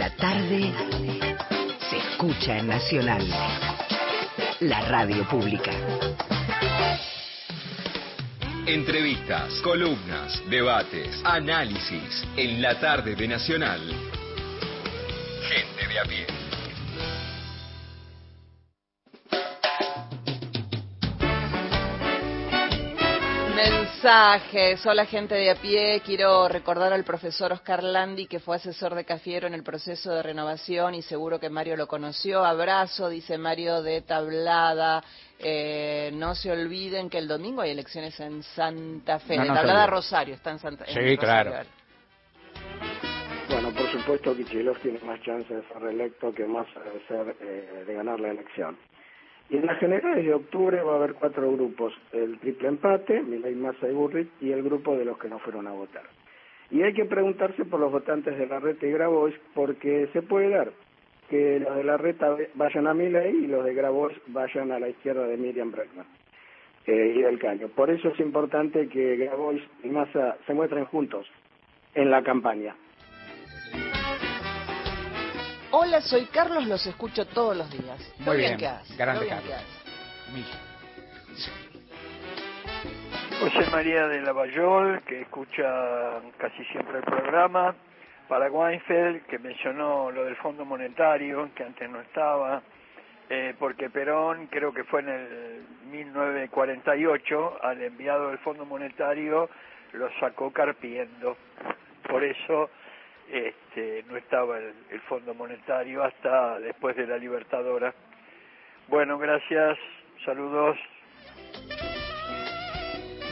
[SPEAKER 1] La tarde se escucha en Nacional, la radio pública.
[SPEAKER 7] Entrevistas, columnas, debates, análisis en la tarde de Nacional. Gente de a pie.
[SPEAKER 4] Mensajes. Hola gente de a pie. Quiero recordar al profesor Oscar Landi que fue asesor de Cafiero en el proceso de renovación y seguro que Mario lo conoció. Abrazo, dice Mario de Tablada. Eh, no se olviden que el domingo hay elecciones en Santa Fe.
[SPEAKER 3] No,
[SPEAKER 4] de
[SPEAKER 3] no
[SPEAKER 4] Tablada. Rosario. Está en Santa en
[SPEAKER 3] Sí,
[SPEAKER 4] Rosario.
[SPEAKER 3] claro.
[SPEAKER 41] Bueno, por supuesto Kichilov tiene más chance de ser reelecto que más de, ser, eh, de ganar la elección. Y en las generales de octubre va a haber cuatro grupos, el triple empate, Milei, Massa y Burrich, y el grupo de los que no fueron a votar. Y hay que preguntarse por los votantes de la reta y Grabois, porque se puede dar que los de la reta vayan a Milei y los de Grabois vayan a la izquierda de Miriam Bregman eh, y del Caño. Por eso es importante que Grabois y Massa se muestren juntos en la campaña.
[SPEAKER 4] Hola, soy Carlos, los escucho todos los días. Lo
[SPEAKER 3] Muy bien,
[SPEAKER 4] que hace,
[SPEAKER 3] grande
[SPEAKER 4] lo bien
[SPEAKER 3] Carlos.
[SPEAKER 4] que.
[SPEAKER 42] José María de Lavallol, que escucha casi siempre el programa. Para Weinfeld, que mencionó lo del Fondo Monetario, que antes no estaba. eh, porque Perón, creo que fue en el 1948, al enviado del Fondo Monetario, lo sacó carpiendo. Por eso este, no estaba el, el Fondo Monetario hasta después de la Libertadora. Bueno, gracias, saludos.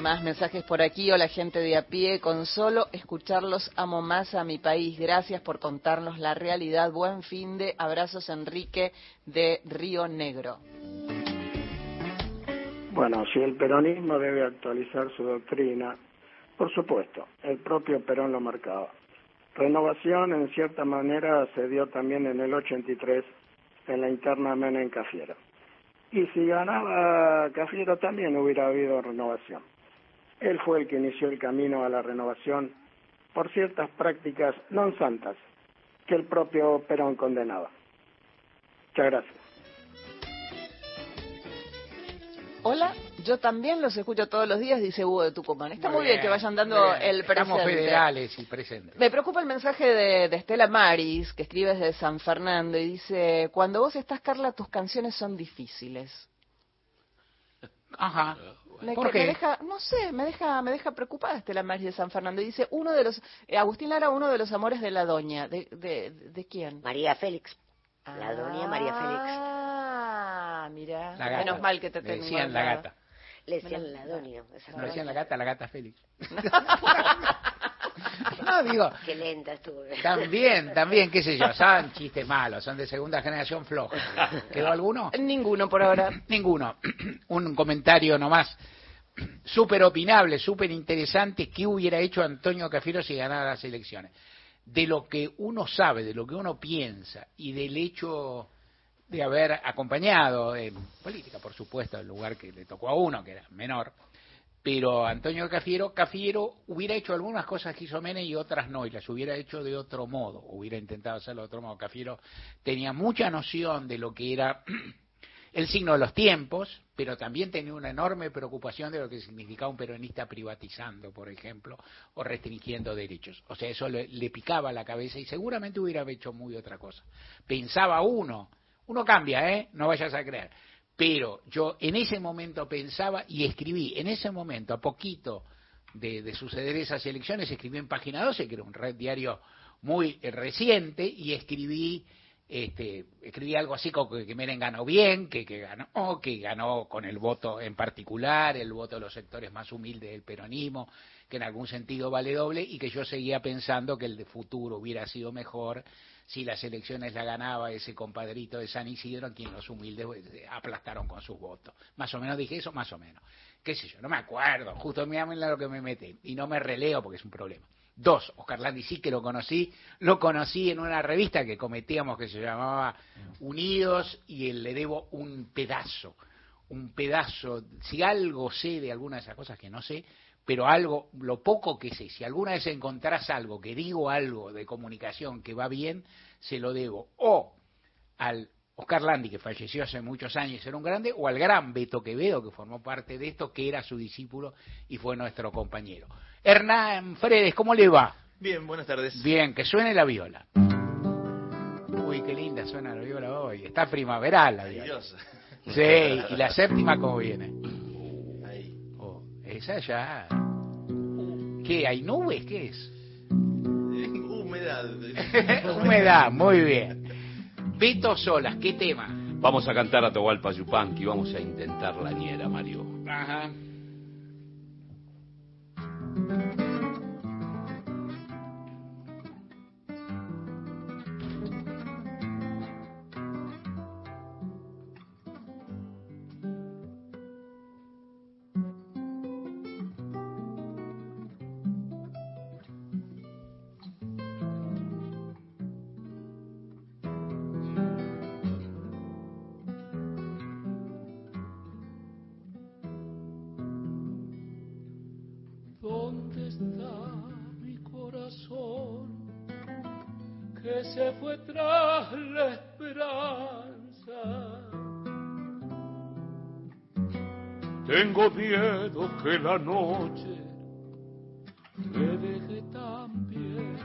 [SPEAKER 4] Más mensajes por aquí. Hola, gente de a pie. Con solo escucharlos amo más a mi país. Gracias por contarnos la realidad. Buen fin de abrazos, Enrique de Río Negro.
[SPEAKER 41] Bueno, si el peronismo debe actualizar su doctrina, por supuesto, el propio Perón lo marcaba. Renovación, en cierta manera, se dio también en el 83 en la interna Menem Cafiero. Y si ganaba Cafiero también hubiera habido renovación. Él fue el que inició el camino a la renovación por ciertas prácticas non santas que el propio Perón condenaba. Muchas gracias.
[SPEAKER 4] Hola, yo también los escucho todos los días, dice Hugo de Tucumán. Está muy,
[SPEAKER 3] Muy
[SPEAKER 4] bien,
[SPEAKER 3] bien,
[SPEAKER 4] que vayan dando el presente.
[SPEAKER 3] Estamos federales y presentes.
[SPEAKER 4] Me preocupa el mensaje de, de Estela Maris, que escribe desde San Fernando, y dice, cuando vos estás, Carla, tus canciones son difíciles.
[SPEAKER 3] Ajá.
[SPEAKER 4] Me,
[SPEAKER 3] ¿Por
[SPEAKER 4] me
[SPEAKER 3] qué?
[SPEAKER 4] deja, no sé, me deja, me deja preocupada Estela Maris de San Fernando. Y dice, uno de los, eh, Agustín Lara, uno de los amores de la doña. ¿De, de, de quién?
[SPEAKER 43] María Félix. La doña María Félix.
[SPEAKER 4] Ah, mira. Menos mal que te
[SPEAKER 3] decían la gata.
[SPEAKER 43] Le decían la doña.
[SPEAKER 3] No decían la gata, la gata Félix. No, digo,
[SPEAKER 43] Qué lenta estuvo.
[SPEAKER 3] también, también, qué sé yo, son chistes malos, son de segunda generación floja. ¿Quedó alguno?
[SPEAKER 4] Ninguno por ahora.
[SPEAKER 3] Ninguno. Un comentario nomás súper opinable, súper interesante. ¿Qué hubiera hecho Antonio Cafiero si ganara las elecciones? De lo que uno sabe, de lo que uno piensa y del hecho de haber acompañado en política, por supuesto, el lugar que le tocó a uno, que era menor, pero Antonio Cafiero, Cafiero hubiera hecho algunas cosas que hizo Menem y otras no, y las hubiera hecho de otro modo, hubiera intentado hacerlo de otro modo. Cafiero tenía mucha noción de lo que era el signo de los tiempos, pero también tenía una enorme preocupación de lo que significaba un peronista privatizando, por ejemplo, o restringiendo derechos. O sea, eso le, le picaba la cabeza y seguramente hubiera hecho muy otra cosa. Pensaba uno, uno cambia, ¿eh? No vayas a creer. Pero yo en ese momento pensaba y escribí, en ese momento, a poquito de, de suceder esas elecciones, escribí en Página 12, que era un red diario muy eh, reciente, y escribí este, escribí algo así como que, que ganó bien, que, que ganó, que ganó con el voto en particular, el voto de los sectores más humildes del peronismo, que en algún sentido vale doble, y que yo seguía pensando que el de futuro hubiera sido mejor si las elecciones la ganaba ese compadrito de San Isidro, a quien los humildes eh, aplastaron con sus votos. Más o menos dije eso, más o menos. Qué sé yo, no me acuerdo, justo me llamen lo que me mete, y no me releo porque es un problema. Dos, Oscar Landi sí que lo conocí, lo conocí en una revista que cometíamos que se llamaba Unidos y le debo un pedazo, un pedazo, si algo sé de alguna de esas cosas que no sé, pero algo, lo poco que sé, si alguna vez encontrás algo, que digo algo de comunicación que va bien, se lo debo o al Oscar Landi, que falleció hace muchos años, era un grande, o al gran Beto Quevedo, que formó parte de esto, que era su discípulo y fue nuestro compañero. Hernán Fredes, ¿cómo le va?
[SPEAKER 44] Bien, buenas tardes.
[SPEAKER 3] Bien, que suene la viola. Uy, qué linda suena la viola hoy. Está primaveral la viola. Sí, y la séptima, ¿cómo viene? Esa ya. ¿Qué? ¿Hay nubes? ¿Qué es?
[SPEAKER 45] Humedad.
[SPEAKER 3] Humedad, muy bien. Beto Solas, ¿qué tema?
[SPEAKER 46] Vamos a cantar a Tohualpa Yupanqui, vamos a intentar la ñera, Mario.
[SPEAKER 3] Ajá.
[SPEAKER 47] Que la noche me deje también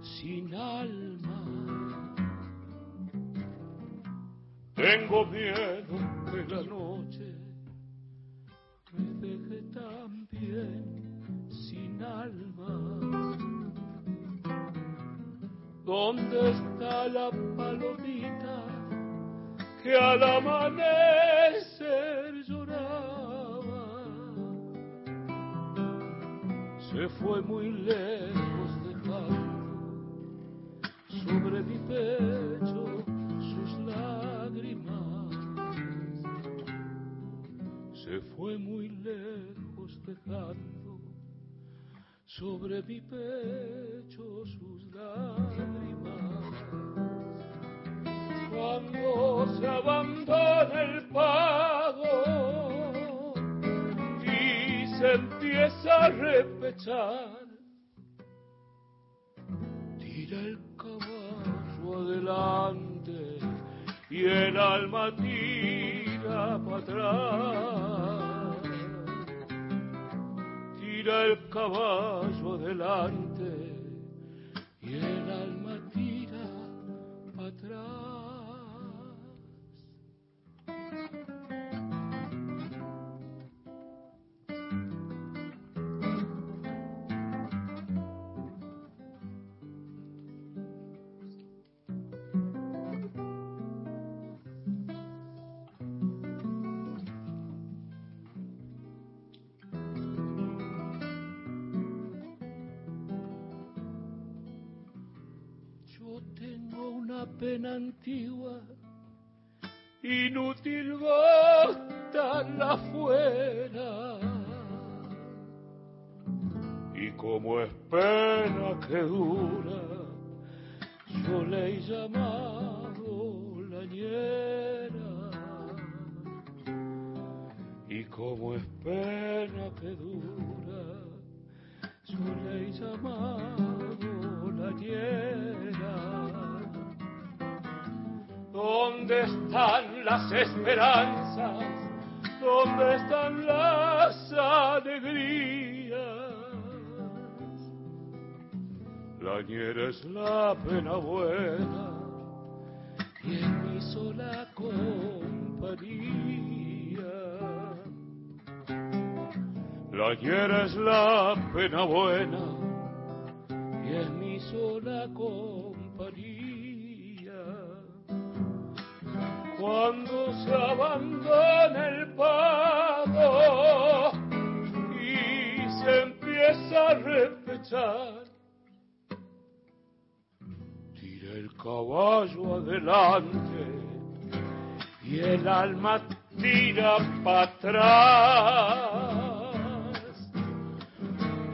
[SPEAKER 47] sin alma. Tengo miedo que la noche me deje también sin alma. ¿Dónde está la palomita que al amanecer Se fue muy lejos dejando sobre mi pecho sus lágrimas. Se fue muy lejos dejando sobre mi pecho sus lágrimas. Cuando se abandona el pago se empieza a repechar, tira el caballo adelante y el alma tira para atrás. Tira el caballo adelante y el inútil botarla fuera. Y como es pena que dura, yo le la ñera. Y como es pena que dura, yo le la ñera. ¿Dónde están las esperanzas? ¿Dónde están las alegrías? La ñera es la pena buena y es mi sola compañía. La ñera es la pena buena y es mi sola compañía. Cuando se abandona el pago y se empieza a repechar, tira el caballo adelante y el alma tira para atrás.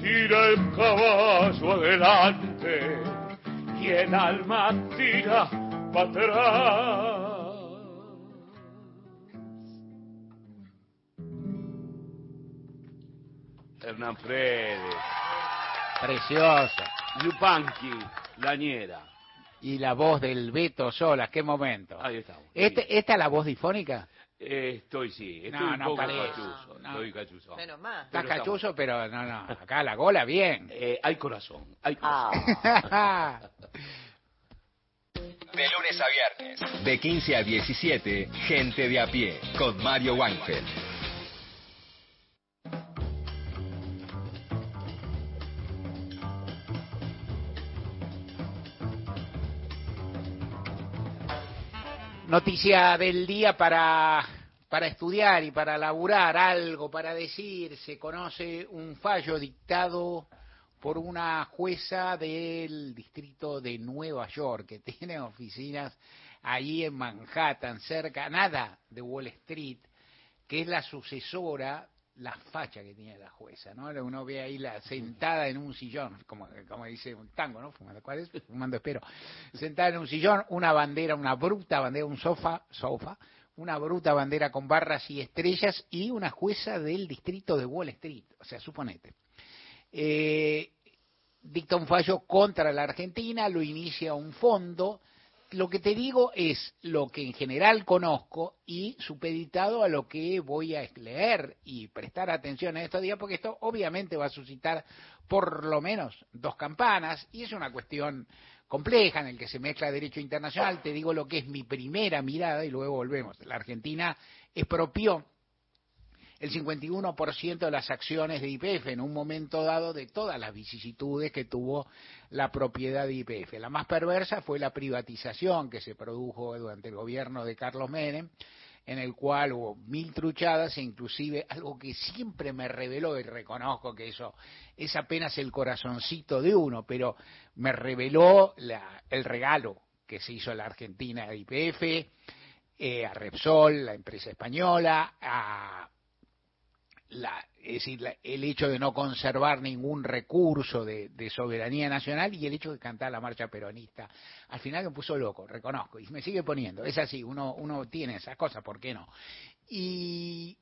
[SPEAKER 47] Tira el caballo adelante y el alma tira para atrás.
[SPEAKER 46] Hernán Fredes.
[SPEAKER 3] Preciosa.
[SPEAKER 46] Yupanqui, la ñera.
[SPEAKER 3] Y la voz del Beto Solas, qué momento.
[SPEAKER 46] Ahí estamos.
[SPEAKER 3] Este, ¿Esta es la voz difónica?
[SPEAKER 46] Eh, estoy, sí, estoy
[SPEAKER 3] No,
[SPEAKER 46] un
[SPEAKER 3] no
[SPEAKER 46] poco
[SPEAKER 3] parece.
[SPEAKER 46] cachuzo.
[SPEAKER 3] No.
[SPEAKER 46] Estoy cachuzo.
[SPEAKER 4] Menos mal.
[SPEAKER 3] Estás
[SPEAKER 46] Pero
[SPEAKER 3] cachuzo, pero no, no. Acá la gola bien.
[SPEAKER 46] Eh, hay corazón, hay
[SPEAKER 6] Ah.
[SPEAKER 46] corazón.
[SPEAKER 7] De lunes a viernes, de 15 a 17, Gente de a pie, con Mario Weinfeld.
[SPEAKER 3] Noticia del día para, para estudiar y para laburar algo, para decir, se conoce un fallo dictado por una jueza del distrito de Nueva York, que tiene oficinas ahí en Manhattan, cerca, nada de Wall Street, que es la sucesora, la facha que tiene la jueza, ¿no? Uno ve ahí la sentada en un sillón, como, como dice un tango, ¿no? Fumando, ¿cuál es? Fumando espero. Sentada en un sillón, una bandera, una bruta bandera, un sofá, sofá, una bruta bandera con barras y estrellas y una jueza del distrito de Wall Street, o sea, suponete. Eh, dicta un fallo contra la Argentina, lo inicia un fondo. Lo que te digo es lo que en general conozco y supeditado a lo que voy a leer y prestar atención en estos días, porque esto obviamente va a suscitar por lo menos dos campanas y es una cuestión compleja en el que se mezcla derecho internacional. Te digo lo que es mi primera mirada y luego volvemos. La Argentina expropió el 51% de las acciones de IPF en un momento dado de todas las vicisitudes que tuvo la propiedad de IPF. La más perversa fue la privatización que se produjo durante el gobierno de Carlos Menem, en el cual hubo mil truchadas e inclusive algo que siempre me reveló y reconozco que eso es apenas el corazoncito de uno, pero me reveló el regalo que se hizo a la Argentina de IPF, eh, a Repsol, la empresa española, a la, es decir, la, el hecho de no conservar ningún recurso de, soberanía nacional y el hecho de cantar la marcha peronista. Al final me puso loco, reconozco, y me sigue poniendo. Es así, uno, uno tiene esas cosas, ¿por qué no? Y,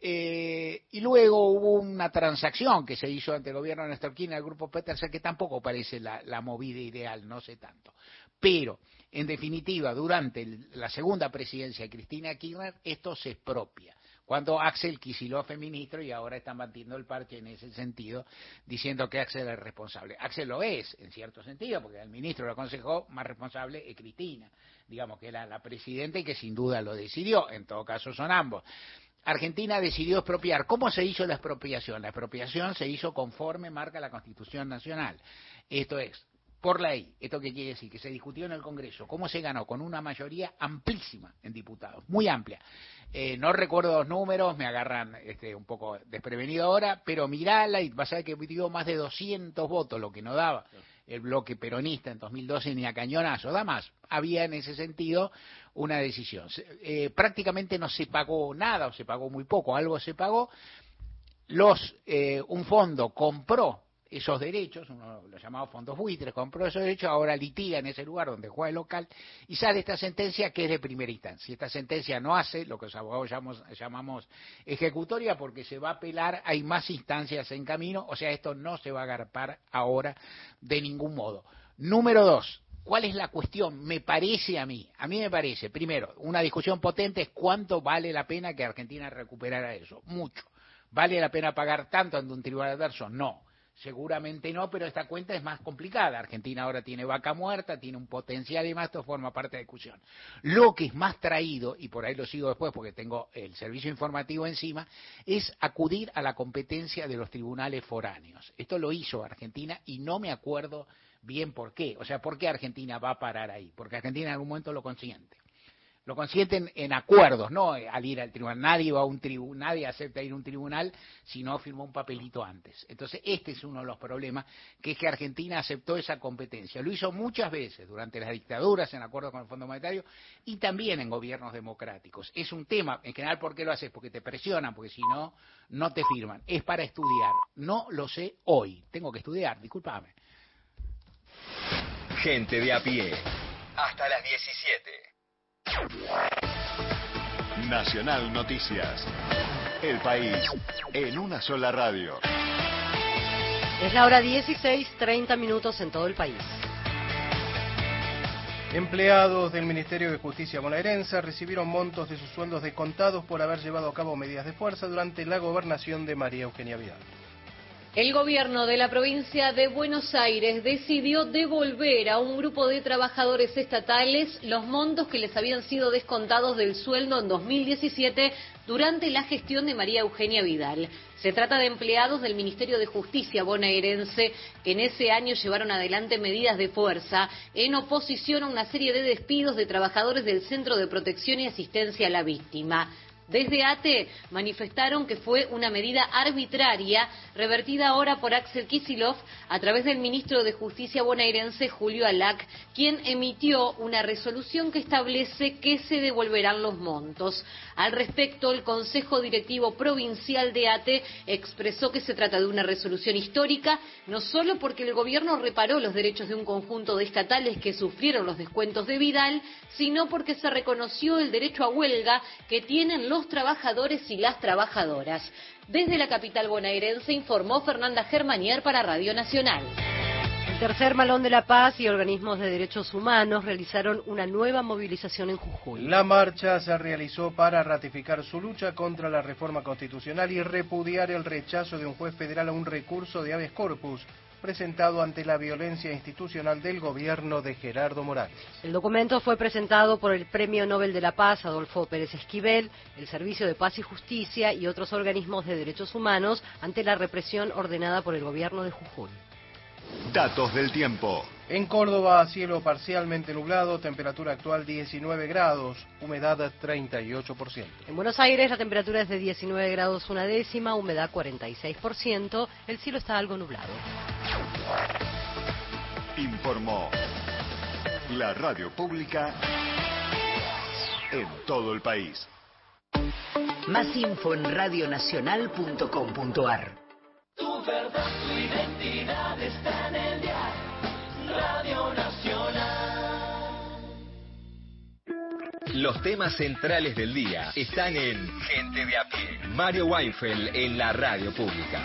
[SPEAKER 3] eh, y luego hubo una transacción que se hizo ante el gobierno de Néstor Kirchner, el grupo Petersen, que tampoco parece la, la movida ideal, no sé tanto. Pero, en definitiva, durante la segunda presidencia de Cristina Kirchner, esto se expropia cuando Axel Kicillof es ministro y ahora están batiendo el parque en ese sentido, diciendo que Axel es responsable. Axel lo es, en cierto sentido, porque el ministro lo aconsejó, más responsable es Cristina, digamos que era la presidenta y que sin duda lo decidió, en todo caso son ambos. Argentina decidió expropiar. ¿Cómo se hizo la expropiación? La expropiación se hizo conforme marca la Constitución Nacional. Esto es, por ley. ¿Esto qué quiere decir? Que se discutió en el Congreso. ¿Cómo se ganó? Con una mayoría amplísima en diputados, muy amplia. Eh, no recuerdo los números, me agarran este, un poco desprevenido ahora, pero mirala y vas a ver que dio más de 200 votos, lo que no daba el bloque peronista en 2012 ni a cañonazo. Además, había en ese sentido una decisión. Eh, prácticamente no se pagó nada o se pagó muy poco, algo se pagó. Los, eh, un fondo compró esos derechos, uno los llamados fondos buitres, compró esos derechos, ahora litiga en ese lugar donde juega el local y sale esta sentencia que es de primera instancia. Esta sentencia no hace lo que los abogados llamamos, llamamos ejecutoria porque se va a apelar, hay más instancias en camino, o sea, esto no se va a agarpar ahora de ningún modo. Número dos, ¿Cuál es la cuestión? Me parece a mí, a mí me parece, primero, una discusión potente es cuánto vale la pena que Argentina recuperara eso. Mucho. ¿Vale la pena pagar tanto ante un tribunal adverso? No. Seguramente no, pero esta cuenta es más complicada. Argentina ahora tiene vaca muerta, tiene un potencial y más, esto forma parte de discusión. Lo que es más traído, y por ahí lo sigo después porque tengo el servicio informativo encima, es acudir a la competencia de los tribunales foráneos. Esto lo hizo Argentina y no me acuerdo bien por qué. O sea, ¿por qué Argentina va a parar ahí? Porque Argentina en algún momento lo consiente lo consienten en acuerdos, no al ir al tribunal. Nadie va a un tribunal, nadie acepta ir a un tribunal si no firmó un papelito antes. Entonces, este es uno de los problemas, que es que Argentina aceptó esa competencia. Lo hizo muchas veces durante las dictaduras en acuerdo con el Fondo Monetario y también en gobiernos democráticos. Es un tema, en general, ¿por qué lo haces? Porque te presionan, porque si no, no te firman. Es para estudiar. No lo sé hoy. Tengo que estudiar, discúlpame.
[SPEAKER 7] Gente de a pie. Hasta las 17.
[SPEAKER 32] Nacional Noticias. El país en una sola radio.
[SPEAKER 48] Es la hora 16, 30 minutos en todo el país.
[SPEAKER 9] Empleados del Ministerio de Justicia bonaerense recibieron montos de sus sueldos descontados por haber llevado a cabo medidas de fuerza durante la gobernación de María Eugenia Vidal.
[SPEAKER 49] El gobierno de la provincia de Buenos Aires decidió devolver a un grupo de trabajadores estatales los montos que les habían sido descontados del sueldo en 2017 durante la gestión de María Eugenia Vidal. Se trata de empleados del Ministerio de Justicia bonaerense que en ese año llevaron adelante medidas de fuerza en oposición a una serie de despidos de trabajadores del Centro de Protección y Asistencia a la Víctima. Desde ATE manifestaron que fue una medida arbitraria revertida ahora por Axel Kisilov a través del ministro de Justicia bonaerense Julio Alac, quien emitió una resolución que establece que se devolverán los montos. Al respecto, el Consejo Directivo Provincial de ATE expresó que se trata de una resolución histórica, no solo porque el gobierno reparó los derechos de un conjunto de estatales que sufrieron los descuentos de Vidal, sino porque se reconoció el derecho a huelga que tienen los trabajadores y las trabajadoras. Desde la capital bonaerense informó Fernanda Germanier para Radio Nacional.
[SPEAKER 48] El tercer Malón de la Paz y organismos de derechos humanos realizaron una nueva movilización en Jujuy.
[SPEAKER 9] La marcha se realizó para ratificar su lucha contra la reforma constitucional y repudiar el rechazo de un juez federal a un recurso de habeas corpus presentado ante la violencia institucional del gobierno de Gerardo Morales.
[SPEAKER 48] El documento fue presentado por el Premio Nobel de la Paz Adolfo Pérez Esquivel, el Servicio de Paz y Justicia y otros organismos de derechos humanos ante la represión ordenada por el gobierno de Jujuy.
[SPEAKER 32] Datos del tiempo.
[SPEAKER 9] En Córdoba, cielo parcialmente nublado, temperatura actual 19 grados, humedad 38%.
[SPEAKER 48] En Buenos Aires la temperatura es de 19 grados una décima, humedad 46%, el cielo está algo nublado.
[SPEAKER 32] Informó la radio pública en todo el país.
[SPEAKER 1] Más info en radionacional.com.ar.
[SPEAKER 18] Tu verdad, tu identidad está en el dial. Radio Nacional.
[SPEAKER 7] Los temas centrales del día están en Gente de a pie. Mario Weinfeld en la radio pública.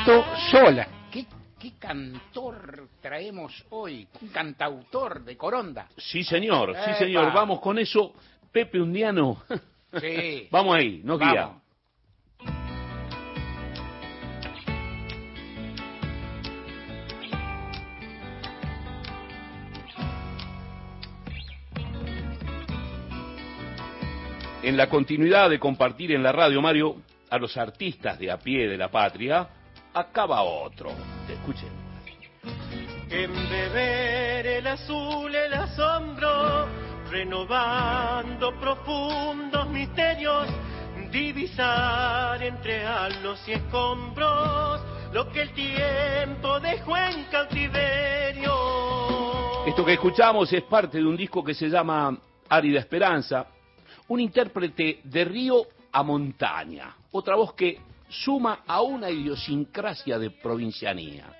[SPEAKER 3] Beto Sola. ¿Qué, qué cantor traemos hoy? Un cantautor de Coronda.
[SPEAKER 46] Sí, señor, sí, señor. Vamos con eso. Pepe Undiano.
[SPEAKER 3] Sí.
[SPEAKER 46] Vamos ahí, nos guía. En la continuidad de compartir en la radio, Mario, a los artistas de a pie de la patria, acaba otro. Escuchen.
[SPEAKER 18] En beber el azul, el asombro, renovando profundos misterios, divisar entre halos y escombros lo que el tiempo dejó en cautiverio.
[SPEAKER 46] Esto que escuchamos es parte de un disco que se llama Árida Esperanza, un intérprete de río a montaña, otra voz que suma a una idiosincrasia de provincianía.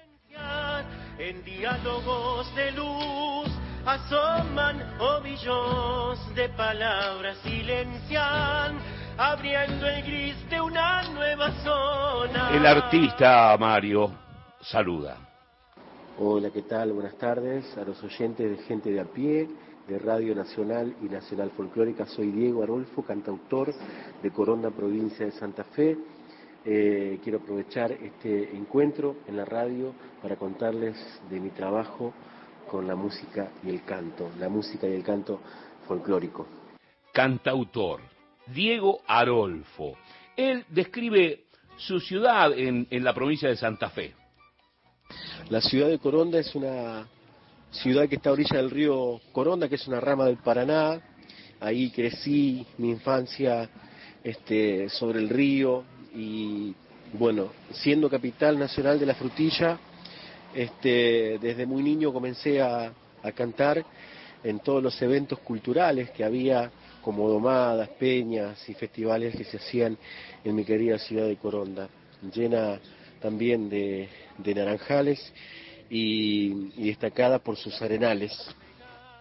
[SPEAKER 18] En diálogos de luz asoman ovillos de palabras silencian, abriendo el gris de una nueva zona.
[SPEAKER 46] El artista Mario saluda.
[SPEAKER 44] Hola, ¿qué tal? Buenas tardes a los oyentes de Gente de a pie, de Radio Nacional y Nacional Folclórica. Soy Diego Arolfo, cantautor de Coronda, provincia de Santa Fe. Eh, quiero aprovechar este encuentro en la radio para contarles de mi trabajo con la música y el canto, la música y el canto folclórico.
[SPEAKER 46] Cantautor Diego Arolfo. Él describe su ciudad en, en la provincia de Santa Fe.
[SPEAKER 44] La ciudad de Coronda es una ciudad que está a orilla del río Coronda, que es una rama del Paraná. Ahí crecí mi infancia este, sobre el río y, bueno, siendo capital nacional de la frutilla, este, desde muy niño comencé a, a cantar en todos los eventos culturales que había, como domadas, peñas y festivales que se hacían en mi querida ciudad de Coronda, llena también de, de naranjales y, y destacada por sus arenales.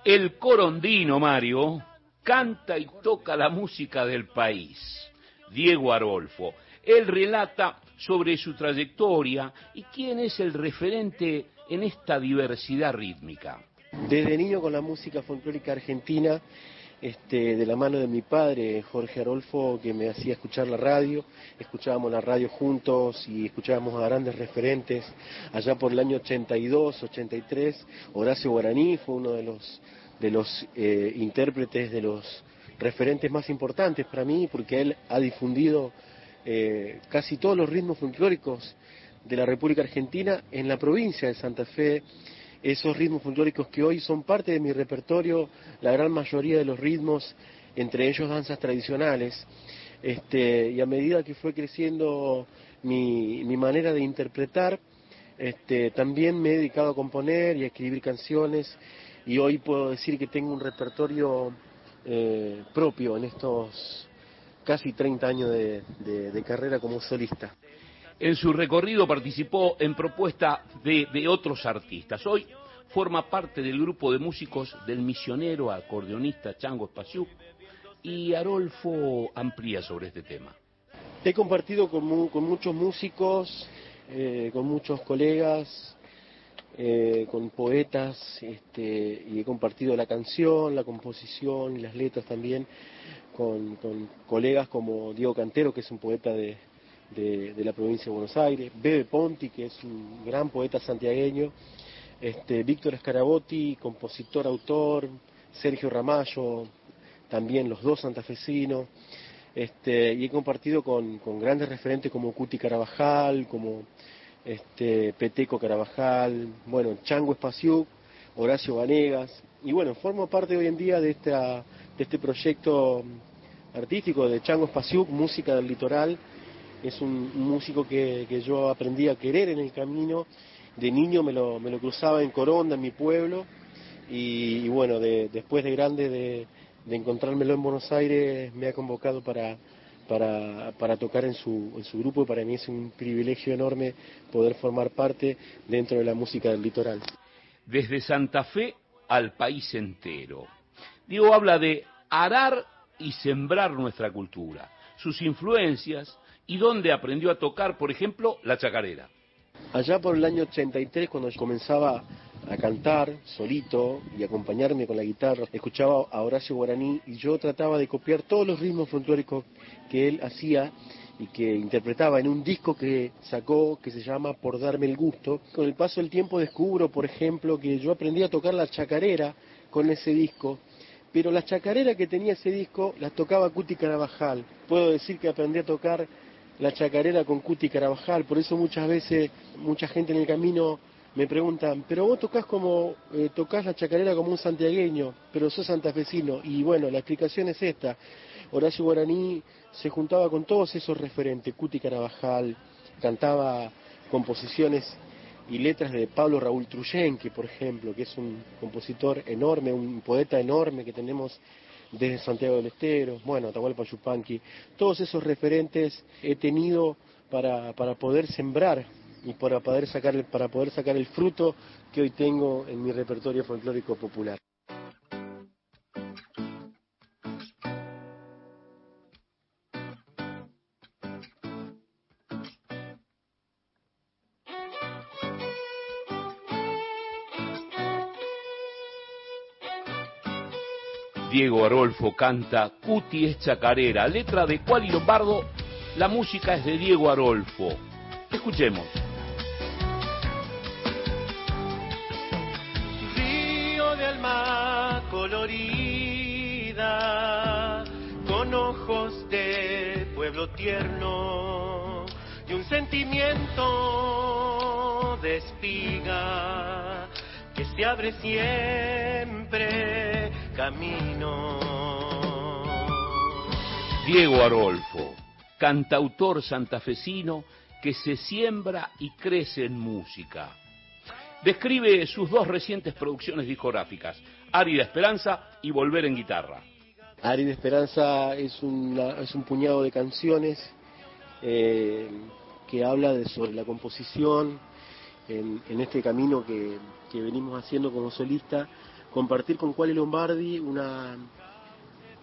[SPEAKER 46] El corondino, Mario, canta y toca la música del país. Diego Arolfo. Él relata sobre su trayectoria y quién es el referente en esta diversidad rítmica.
[SPEAKER 44] Desde niño con la música folclórica argentina, este, de la mano de mi padre, Jorge Arolfo, que me hacía escuchar la radio, escuchábamos la radio juntos y escuchábamos a grandes referentes. Allá por el año 82, 83, Horacio Guaraní fue uno de los, de los eh, intérpretes, de los referentes más importantes para mí, porque él ha difundido eh, casi todos los ritmos folclóricos de la República Argentina en la provincia de Santa Fe esos ritmos folclóricos que hoy son parte de mi repertorio, la gran mayoría de los ritmos, entre ellos danzas tradicionales. Este, y a medida que fue creciendo mi, manera de interpretar, este, también me he dedicado a componer y a escribir canciones y hoy puedo decir que tengo un repertorio eh, propio en estos casi 30 años de carrera como solista.
[SPEAKER 46] En su recorrido participó en propuesta de, otros artistas. Hoy forma parte del grupo de músicos del misionero acordeonista Chango Espaciú y Arolfo amplía sobre este tema.
[SPEAKER 44] He compartido con, muchos músicos, eh, con muchos colegas, eh, con poetas, este, y he compartido la canción, la composición y las letras también con colegas como Diego Cantero, que es un poeta de, de, la provincia de Buenos Aires, Bebe Ponti, que es un gran poeta santiagueño, este, Víctor Escarabotti, compositor, autor, Sergio Ramallo, también los dos santafesinos, este, y he compartido con, grandes referentes como Cuti Carabajal, como este, Peteco Carabajal, bueno, Chango Espaciuc, Horacio Vanegas, y bueno, formo parte hoy en día de, esta, de este proyecto artístico de Chango Espaciuc, Música del Litoral, es un, músico que, yo aprendí a querer en el camino. De niño me lo, me lo cruzaba en Coronda, en mi pueblo, y, bueno, después de grande de, encontrármelo en Buenos Aires, me ha convocado para, para, tocar en su, en su grupo y para mí es un privilegio enorme poder formar parte dentro de la música del litoral.
[SPEAKER 46] Desde Santa Fe al país entero. Diego habla de arar y sembrar nuestra cultura, sus influencias, y dónde aprendió a tocar, por ejemplo, la chacarera.
[SPEAKER 44] Allá por el año 83, cuando comenzaba a cantar solito y acompañarme con la guitarra, escuchaba a Horacio Guaraní y yo trataba de copiar todos los ritmos folclóricos que él hacía y que interpretaba en un disco que sacó que se llama Por darme el gusto. Con el paso del tiempo descubro, por ejemplo, que yo aprendí a tocar la chacarera con ese disco, pero la chacarera que tenía ese disco las tocaba Cuti Carabajal. Puedo decir que aprendí a tocar la chacarera con Cuti Carabajal, por eso muchas veces mucha gente en el camino me preguntan, pero vos tocas como, eh, tocas la chacarera como un santiagueño, pero sos santafesino, y bueno, la explicación es esta, Horacio Guaraní se juntaba con todos esos referentes, Cuti Carabajal, cantaba composiciones y letras de Pablo Raúl Truyenque, por ejemplo, que es un compositor enorme, un poeta enorme que tenemos desde Santiago del Estero, bueno, Atahualpa Yupanqui, todos esos referentes he tenido para, para poder sembrar y para poder sacar para poder sacar el fruto que hoy tengo en mi repertorio folclórico popular.
[SPEAKER 46] Diego Arolfo canta Cuti es chacarera, letra de Cuali Lombardo, la música es de Diego Arolfo. Escuchemos.
[SPEAKER 18] Río de alma colorida, con ojos de pueblo tierno y un sentimiento de espiga que se abre siempre camino.
[SPEAKER 46] Diego Arolfo, cantautor santafesino que se siembra y crece en música. Describe sus dos recientes producciones discográficas, Árida Esperanza y Volver en Guitarra.
[SPEAKER 44] Árida Esperanza es, es un puñado de canciones eh, que habla de, sobre la composición en, este camino que, que venimos haciendo como solista compartir con Quali Lombardi una,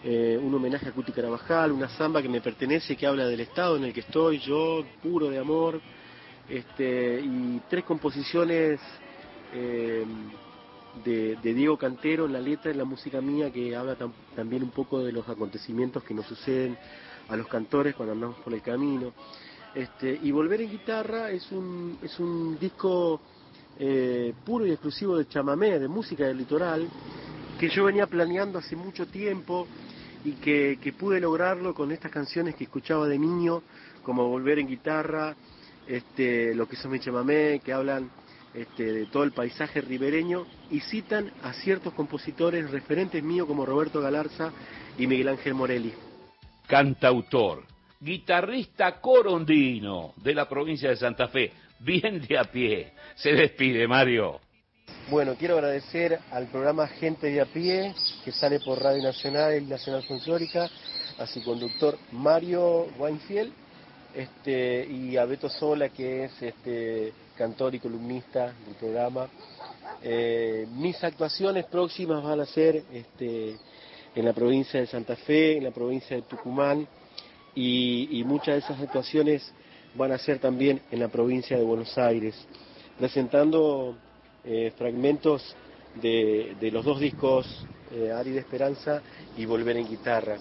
[SPEAKER 44] eh, un homenaje a Cuti Carabajal, una samba que me pertenece, que habla del estado en el que estoy, yo, puro de amor, este, y tres composiciones eh, de, Diego Cantero en la letra en la música mía, que habla tam- también un poco de los acontecimientos que nos suceden a los cantores cuando andamos por el camino. Este, y Volver en Guitarra es un, es un disco eh, puro y exclusivo de chamamé, de música del litoral, que yo venía planeando hace mucho tiempo y que, pude lograrlo con estas canciones que escuchaba de niño, como Volver en Guitarra, este, Lo que son mi chamamé, que hablan este, de todo el paisaje ribereño y citan a ciertos compositores referentes míos como Roberto Galarza y Miguel Ángel Morelli.
[SPEAKER 46] Cantautor, guitarrista corondino de la provincia de Santa Fe, bien de a pie. Se despide, Mario.
[SPEAKER 44] Bueno, quiero agradecer al programa Gente de a pie, que sale por Radio Nacional y Nacional Folclórica, a su conductor Mario Weinfield, este, y a Beto Sola, que es este, cantor y columnista del programa. Eh, mis actuaciones próximas van a ser este, en la provincia de Santa Fe, en la provincia de Tucumán, y, y muchas de esas actuaciones van a ser también en la provincia de Buenos Aires, presentando eh, fragmentos de, de los dos discos, eh, Ari de Esperanza y Volver en Guitarra.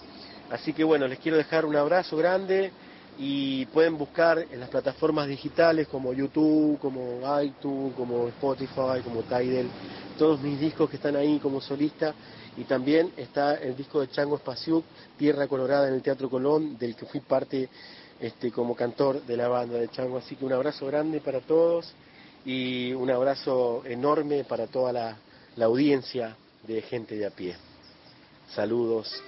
[SPEAKER 44] Así que bueno, les quiero dejar un abrazo grande y pueden buscar en las plataformas digitales como YouTube, como iTunes, como Spotify, como Tidal, todos mis discos que están ahí como solista y también está el disco de Chango Spasiuk, Tierra Colorada en el Teatro Colón, del que fui parte este, como cantor de la banda de Chango. Así que un abrazo grande para todos y un abrazo enorme para toda la, la audiencia de gente de a pie. Saludos.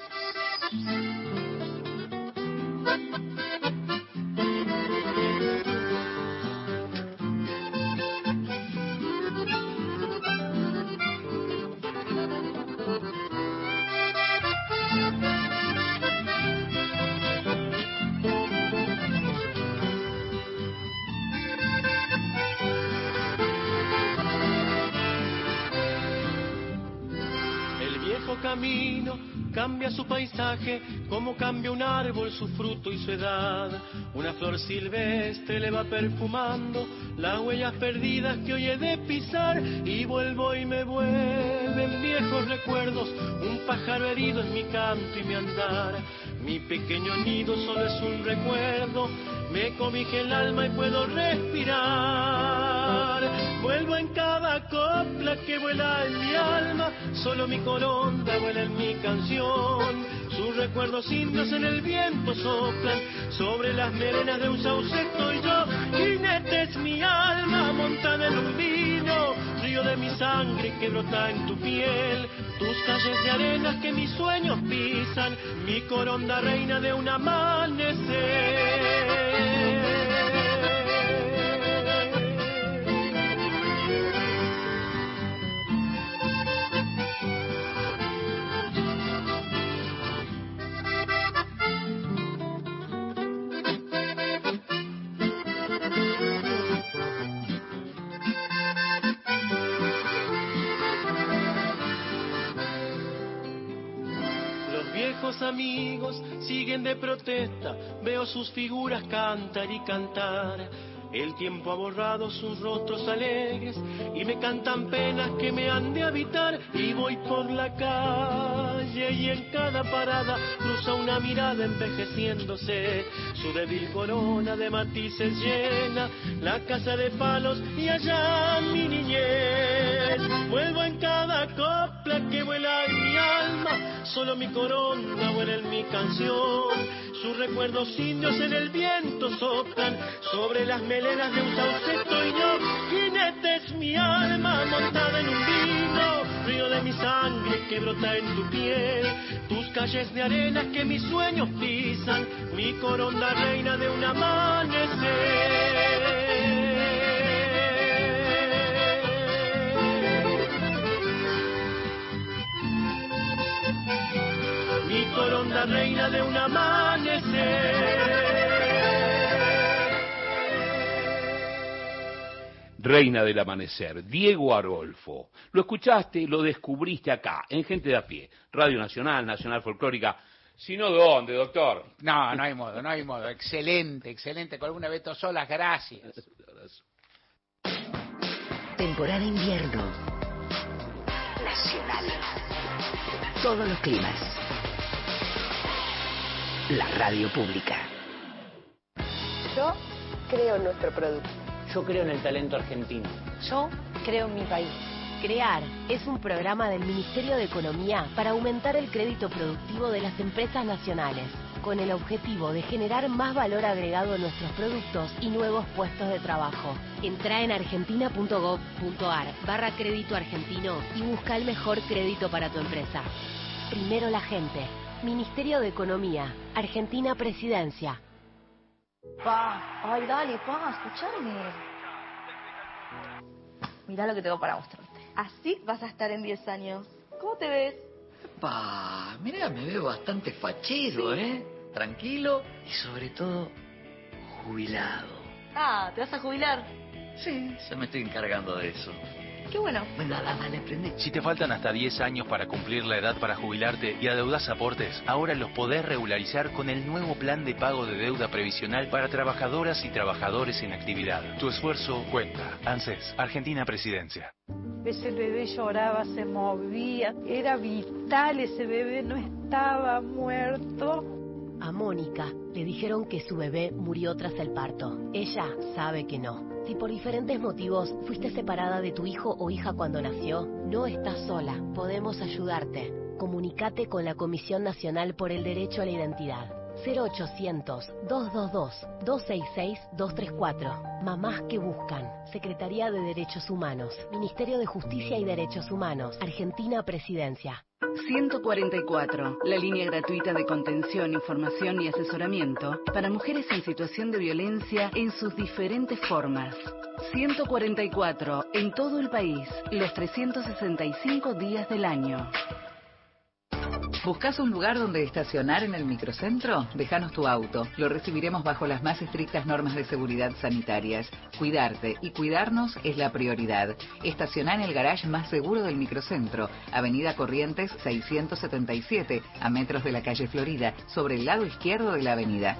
[SPEAKER 18] Camino cambia su paisaje, como cambia un árbol su fruto y su edad. Una flor silvestre le va perfumando las huellas perdidas que hoy he de pisar y vuelvo y me vuelven viejos recuerdos, un pájaro herido en mi canto y mi andar. Mi pequeño nido solo es un recuerdo, me cobija el alma y puedo respirar. Vuelvo en cada copla que vuela en mi alma, solo mi coronda vuela en mi canción. Sus recuerdos indios en el viento soplan sobre las merenas de un sauce estoy yo. Jinete es mi alma montada en un vino, río de mi sangre que brota en tu piel. Tus calles de arenas que mis sueños pisan, mi coronda reina de un amanecer. Amigos siguen de protesta, veo sus figuras cantar y cantar. El tiempo ha borrado sus rostros alegres y me cantan penas que me han de habitar. Y voy por la calle y en cada parada cruza una mirada envejeciéndose. Su débil corona de matices llena la casa de palos y allá mi niñez. Vuelvo en cada copla que vuela en mi alma, solo mi corona vuela en mi canción. Sus recuerdos indios en el viento soplan sobre las melenas de un sauceto y yo. Jinete es mi alma montada en un vino, río de mi sangre que brota en tu piel. Tus calles de arena que mis sueños pisan, mi coronda reina de un amanecer. Coronda reina de un amanecer.
[SPEAKER 46] reina del amanecer, Diego Arolfo. Lo escuchaste, lo descubriste acá, en Gente de a pie, Radio Nacional, Nacional Folclórica. Si no, ¿dónde, doctor?
[SPEAKER 3] No, no hay modo, no hay modo. Excelente, excelente. Con alguna Beto Solas, gracias.
[SPEAKER 1] Temporada invierno. Nacional. Todos los climas. La radio pública.
[SPEAKER 50] Yo creo en nuestro producto.
[SPEAKER 51] Yo creo en el talento argentino.
[SPEAKER 50] Yo creo en mi país.
[SPEAKER 38] CREAR es un programa del Ministerio de Economía para aumentar el crédito productivo de las empresas nacionales, con el objetivo de generar más valor agregado en nuestros productos y nuevos puestos de trabajo. Entra en argentina.gov.ar barra crédito argentino y busca el mejor crédito para tu empresa. Primero la gente. Ministerio de Economía. Argentina Presidencia.
[SPEAKER 52] Pa, ay, dale, pa, escuchame. Mirá lo que tengo para mostrarte. Así vas a estar en 10 años. ¿Cómo te ves?
[SPEAKER 51] Pa, mira, me veo bastante fachero, ¿eh? Tranquilo y sobre todo jubilado.
[SPEAKER 52] Ah, ¿te vas a jubilar?
[SPEAKER 51] Sí, ya me estoy encargando de eso.
[SPEAKER 52] Qué bueno.
[SPEAKER 51] Bueno, dale, prende.
[SPEAKER 15] Si te faltan hasta 10 años para cumplir la edad para jubilarte y adeudas aportes, ahora los podés regularizar con el nuevo plan de pago de deuda previsional para trabajadoras y trabajadores en actividad. Tu esfuerzo cuenta. ANSES, Argentina Presidencia.
[SPEAKER 33] Ese bebé lloraba, se movía, era vital, ese bebé no estaba muerto.
[SPEAKER 38] A Mónica le dijeron que su bebé murió tras el parto. Ella sabe que no. Si por diferentes motivos fuiste separada de tu hijo o hija cuando nació, no estás sola. Podemos ayudarte. Comunicate con la Comisión Nacional por el Derecho a la Identidad. 0800-222-266-234. Mamás que buscan. Secretaría de Derechos Humanos. Ministerio de Justicia y Derechos Humanos. Argentina Presidencia.
[SPEAKER 1] 144, la línea gratuita de contención, información y asesoramiento para mujeres en situación de violencia en sus diferentes formas. 144, en todo el país, los 365 días del año. ¿Buscas un lugar donde estacionar en el microcentro? Déjanos tu auto. Lo recibiremos bajo las más estrictas normas de seguridad sanitarias. Cuidarte y cuidarnos es la prioridad. Estaciona en el garage más seguro del microcentro, Avenida Corrientes 677, a metros de la calle Florida, sobre el lado izquierdo de la avenida.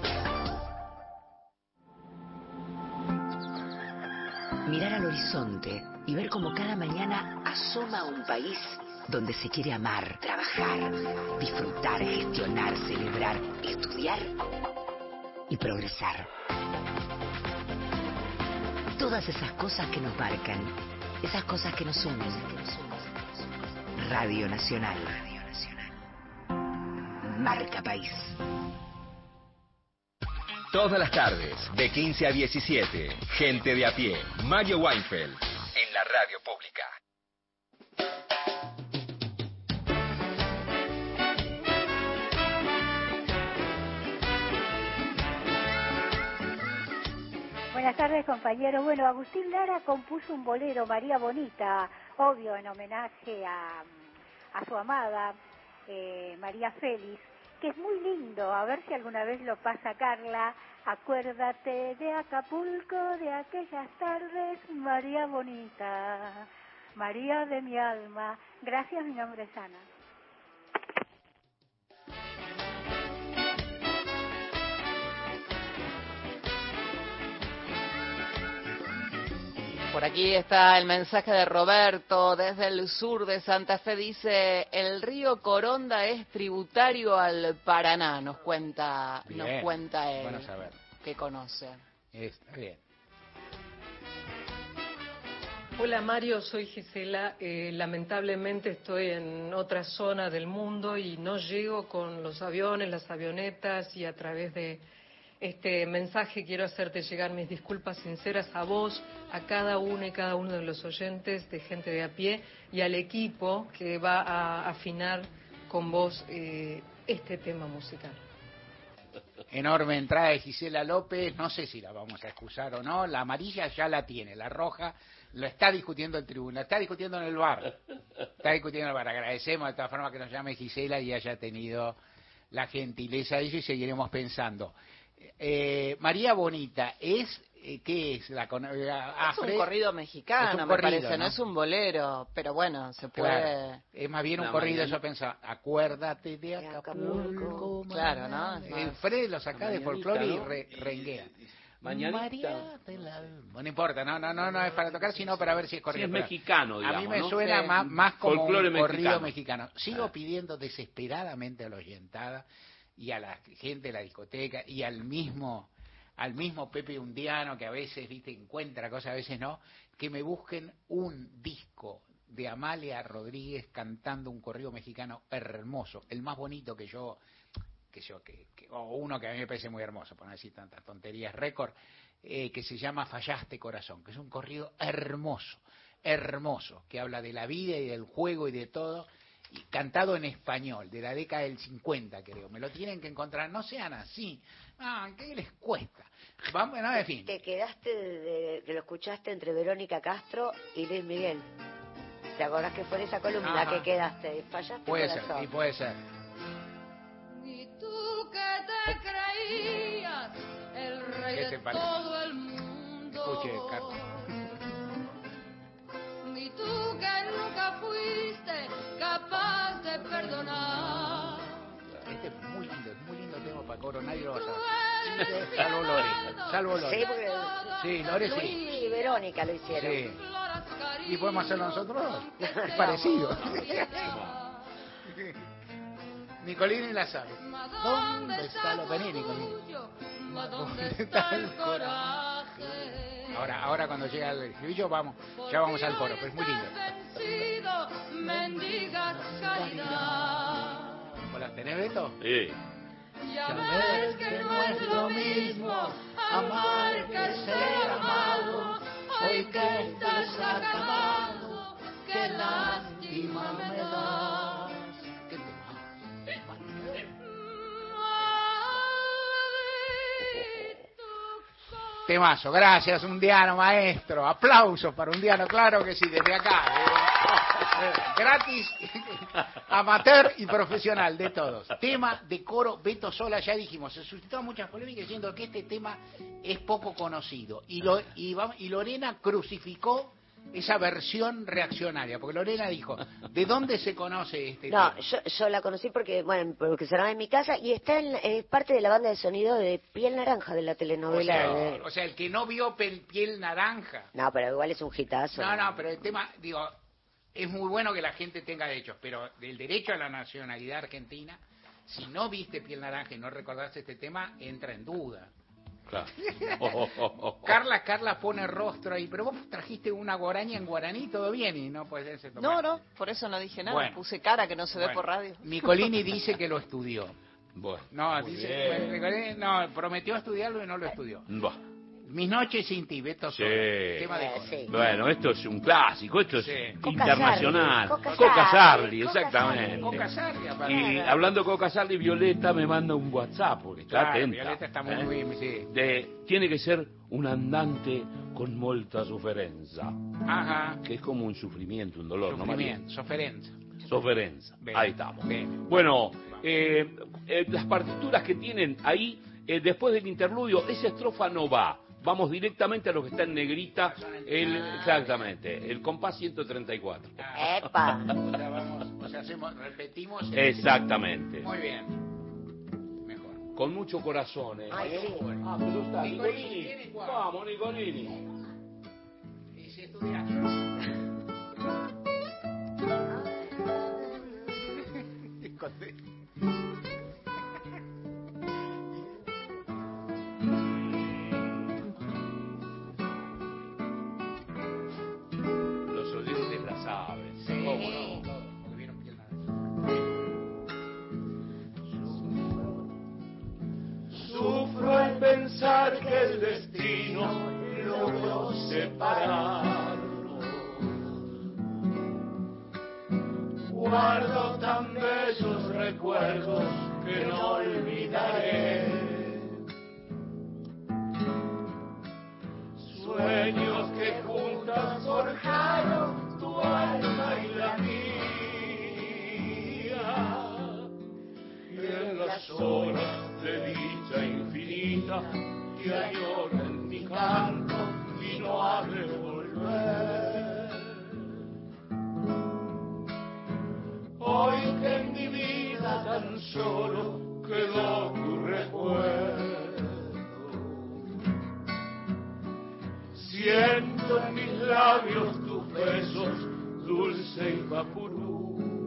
[SPEAKER 1] Mirar al horizonte y ver cómo cada mañana asoma un país donde se quiere amar, trabajar, disfrutar, gestionar, celebrar, estudiar y progresar. Todas esas cosas que nos marcan, esas cosas que nos unen. Radio Nacional. Marca País.
[SPEAKER 7] Todas las tardes, de 15 a 17, gente de a pie, Mario Weinfeld, en la radio pública.
[SPEAKER 53] Buenas tardes, compañero. Bueno, Agustín Lara compuso un bolero, María Bonita, obvio, en homenaje a, a su amada eh, María Félix, que es muy lindo. A ver si alguna vez lo pasa Carla. Acuérdate de Acapulco, de aquellas tardes, María Bonita, María de mi alma. Gracias, mi nombre es Ana.
[SPEAKER 4] Por aquí está el mensaje de Roberto desde el sur de Santa Fe. Dice, el río Coronda es tributario al Paraná, nos cuenta, nos cuenta él,
[SPEAKER 3] bueno saber.
[SPEAKER 4] que conoce.
[SPEAKER 3] Está bien.
[SPEAKER 54] Hola Mario, soy Gisela. Eh, lamentablemente estoy en otra zona del mundo y no llego con los aviones, las avionetas y a través de este mensaje quiero hacerte llegar mis disculpas sinceras a vos, a cada uno y cada uno de los oyentes de gente de a pie y al equipo que va a afinar con vos eh, este tema musical.
[SPEAKER 3] Enorme entrada de Gisela López, no sé si la vamos a excusar o no, la amarilla ya la tiene, la roja lo está discutiendo el tribunal, está discutiendo en el bar, está discutiendo en el bar. Agradecemos de todas formas que nos llame Gisela y haya tenido la gentileza de ello y seguiremos pensando. Eh, María Bonita es eh, ¿qué es? La, con- eh,
[SPEAKER 4] Es un corrido mexicano,
[SPEAKER 3] Es un
[SPEAKER 4] me
[SPEAKER 3] corrido,
[SPEAKER 4] parece, no
[SPEAKER 3] ¿no?
[SPEAKER 4] es un bolero, pero bueno, se puede...
[SPEAKER 3] Claro. Es más bien un corrido,
[SPEAKER 4] mañana.
[SPEAKER 3] yo pensaba, acuérdate de Acapulco.
[SPEAKER 4] Claro, ¿no?
[SPEAKER 3] Fred lo saca de folclore y re- renguea.
[SPEAKER 46] Mañanita.
[SPEAKER 3] María del alma. No importa, no, no, no, no es para tocar, sino para ver si es corrido.
[SPEAKER 46] es mexicano,
[SPEAKER 3] A
[SPEAKER 46] digamos,
[SPEAKER 3] mí me
[SPEAKER 46] ¿no?
[SPEAKER 3] suena
[SPEAKER 46] Sí.
[SPEAKER 3] más, más como
[SPEAKER 46] Folclore
[SPEAKER 3] un corrido
[SPEAKER 46] mexicano.
[SPEAKER 3] mexicano. Sigo
[SPEAKER 46] Ah.
[SPEAKER 3] pidiendo desesperadamente a la oyentada y a la gente de la discoteca y al mismo al mismo Pepe Undiano que a veces viste encuentra cosas a veces no que me busquen un disco de Amalia Rodríguez cantando un corrido mexicano hermoso el más bonito que yo que yo que, que- o uno que a mí me parece muy hermoso por no decir tantas tonterías récord eh, que se llama Fallaste Corazón que es un corrido hermoso hermoso que habla de la vida y del juego y de todo y cantado en español, de la década del 50, creo. Me lo tienen que encontrar, no sean así. Ah, ¿qué les cuesta? Vamos, no, en fin.
[SPEAKER 43] Te quedaste, de, de- que lo escuchaste entre Verónica Castro y Luis Miguel. ¿Te acordás que fue en esa columna
[SPEAKER 3] Ajá.
[SPEAKER 43] que quedaste? Fallaste
[SPEAKER 3] Puede ser, y puede ser.
[SPEAKER 47] Y tú que te creías el rey
[SPEAKER 3] ¿Qué
[SPEAKER 47] de todo el mundo.
[SPEAKER 3] Escuche, Carlos.
[SPEAKER 47] Y tú capaz de perdonar.
[SPEAKER 3] Este es muy lindo, es muy lindo tema para coro, nadie lo va a saber. Salvo Lore, salvo Lore.
[SPEAKER 43] Sí, porque
[SPEAKER 3] Sí,
[SPEAKER 43] Luis
[SPEAKER 3] sí.
[SPEAKER 43] y Verónica lo hicieron.
[SPEAKER 3] Sí. ¿Y podemos hacerlo nosotros? Es parecido. Nicolini la sabe. ¿Dónde está lo vení, Nicolini?
[SPEAKER 47] ¿Dónde está el coraje?
[SPEAKER 3] Ahora, ahora cuando llega el estribillo vamos, ya vamos al coro, pero es muy lindo.
[SPEAKER 47] Mendigas caridad.
[SPEAKER 3] Hola, ¿tenés Beto?
[SPEAKER 46] Sí.
[SPEAKER 47] Ya ves que no es lo mismo amar que ser amado. Hoy que estás acabado, qué lástima me das.
[SPEAKER 3] Temazo, gracias, un diano maestro. Aplausos para un diano, claro que sí, desde acá. eh, gratis, amateur y profesional, de todos. Tema de coro Beto Sola, ya dijimos, se suscitó muchas polémicas diciendo que este tema es poco conocido. Y, lo, y, y Lorena crucificó esa versión reaccionaria, porque Lorena dijo, ¿de dónde se conoce este
[SPEAKER 43] No,
[SPEAKER 3] tema?
[SPEAKER 43] yo, yo la conocí porque, bueno, porque sonaba en mi casa y está en, es parte de la banda de sonido de Piel Naranja de la
[SPEAKER 3] O
[SPEAKER 43] telenovela.
[SPEAKER 3] sea,
[SPEAKER 43] de-
[SPEAKER 3] o sea, el que no vio piel naranja.
[SPEAKER 43] No, pero igual es un hitazo.
[SPEAKER 3] No, no, pero el tema, digo, es muy bueno que la gente tenga derechos, pero el derecho a la nacionalidad argentina, si no viste piel naranja y no recordaste este tema, entra en duda.
[SPEAKER 46] Claro. Oh, oh, oh, oh.
[SPEAKER 3] Carla, Carla pone rostro ahí, pero vos trajiste una guaraña en guaraní, todo bien, y no puede ser
[SPEAKER 4] No, no, por eso no dije nada,
[SPEAKER 3] Bueno.
[SPEAKER 4] puse cara que no se ve por radio.
[SPEAKER 3] Nicolini dice que lo estudió.
[SPEAKER 46] Bueno.
[SPEAKER 3] No, dice, no, prometió estudiarlo y no lo estudió. Mis noches sin ti, Beto
[SPEAKER 46] Sí.
[SPEAKER 3] Tema de coro.
[SPEAKER 46] Bueno, esto es un clásico, esto es
[SPEAKER 3] Coca
[SPEAKER 46] internacional.
[SPEAKER 3] Sarli, Coca
[SPEAKER 46] Coca
[SPEAKER 3] Sarli,
[SPEAKER 46] exactamente.
[SPEAKER 3] Coca Sarli, aparte.
[SPEAKER 46] Y hablando de Coca Sarli, Violeta me manda un WhatsApp porque está
[SPEAKER 3] Claro,
[SPEAKER 46] atenta.
[SPEAKER 3] Violeta está muy,
[SPEAKER 46] ¿eh?
[SPEAKER 3] muy, sí.
[SPEAKER 46] De, tiene que ser un andante con molta sofferenza.
[SPEAKER 3] Ajá.
[SPEAKER 46] Que es como un sufrimiento, un dolor,
[SPEAKER 3] Sufrimiento, soferenza.
[SPEAKER 46] ¿no? Sofferenza.
[SPEAKER 3] Bien.
[SPEAKER 46] Ahí estamos.
[SPEAKER 3] Bien.
[SPEAKER 46] Bueno, eh, eh, las partituras que tienen ahí, eh, después del interludio, esa estrofa no va. Vamos directamente a lo que está en negrita, el, exactamente, el compás 134.
[SPEAKER 43] ¡Epa!
[SPEAKER 3] O sea, vamos, o sea, hacemos, repetimos. el-
[SPEAKER 46] Exactamente.
[SPEAKER 3] Muy bien.
[SPEAKER 46] Con mucho corazón, ¿eh?
[SPEAKER 43] Ay, sí.
[SPEAKER 46] Ah, pero está,
[SPEAKER 3] Nicolini?
[SPEAKER 46] Vamos, Nicolini.
[SPEAKER 3] Y si
[SPEAKER 47] pensar que el destino logró separarnos. Guardo tan bellos recuerdos que no olvidaré. Sueños que juntas forjaron tu alma y la mía. En las horas de dicha infinita te añora en mi canto y no ha de volver. Hoy que en mi vida tan solo quedó tu recuerdo. Siento en mis labios tus besos, dulce y vaporú.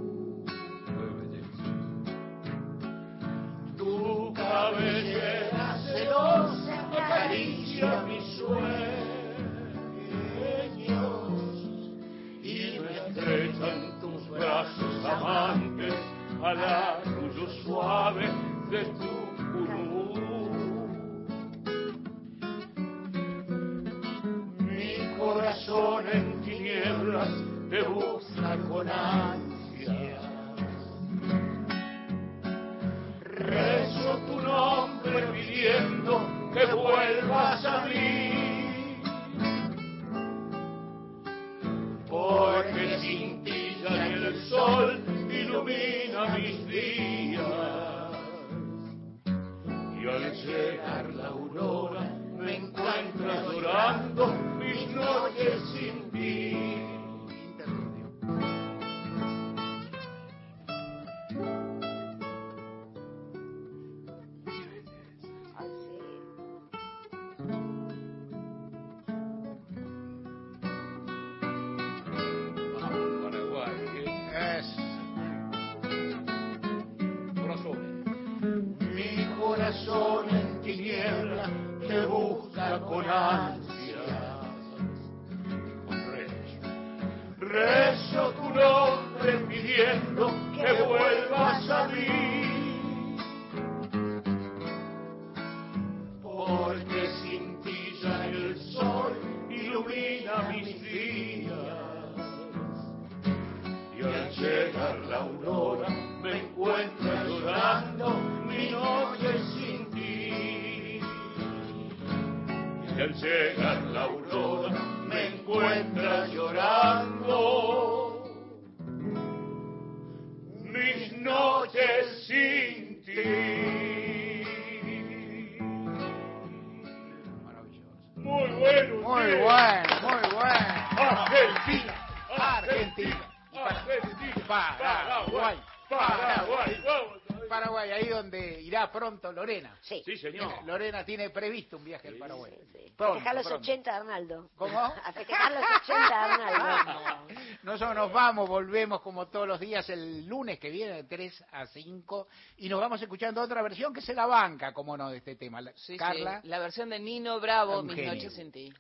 [SPEAKER 43] Sí.
[SPEAKER 46] Sí, señor.
[SPEAKER 3] Lorena tiene previsto un viaje al Paraguay.
[SPEAKER 43] A
[SPEAKER 3] Pronto,
[SPEAKER 43] festejar los
[SPEAKER 3] pronto.
[SPEAKER 43] 80 de Arnaldo.
[SPEAKER 3] ¿Cómo?
[SPEAKER 43] A festejar los 80 de Arnaldo.
[SPEAKER 3] Nosotros nos vamos, volvemos como todos los días el lunes que viene de 3 a 5 y nos vamos escuchando otra versión que se la banca, como no, de este tema. La-
[SPEAKER 4] Sí,
[SPEAKER 3] Carla.
[SPEAKER 4] sí, la versión de Nino Bravo, Mis
[SPEAKER 3] genio.
[SPEAKER 4] noches sin ti.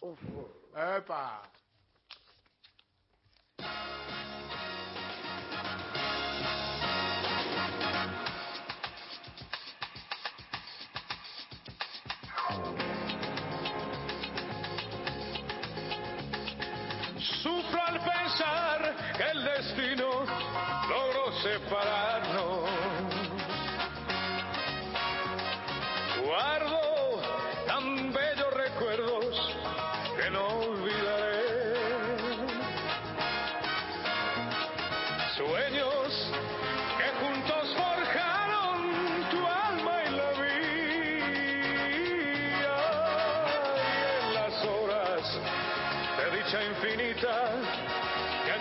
[SPEAKER 3] Epa.
[SPEAKER 47] Sufro al pensar que el destino logró separarnos.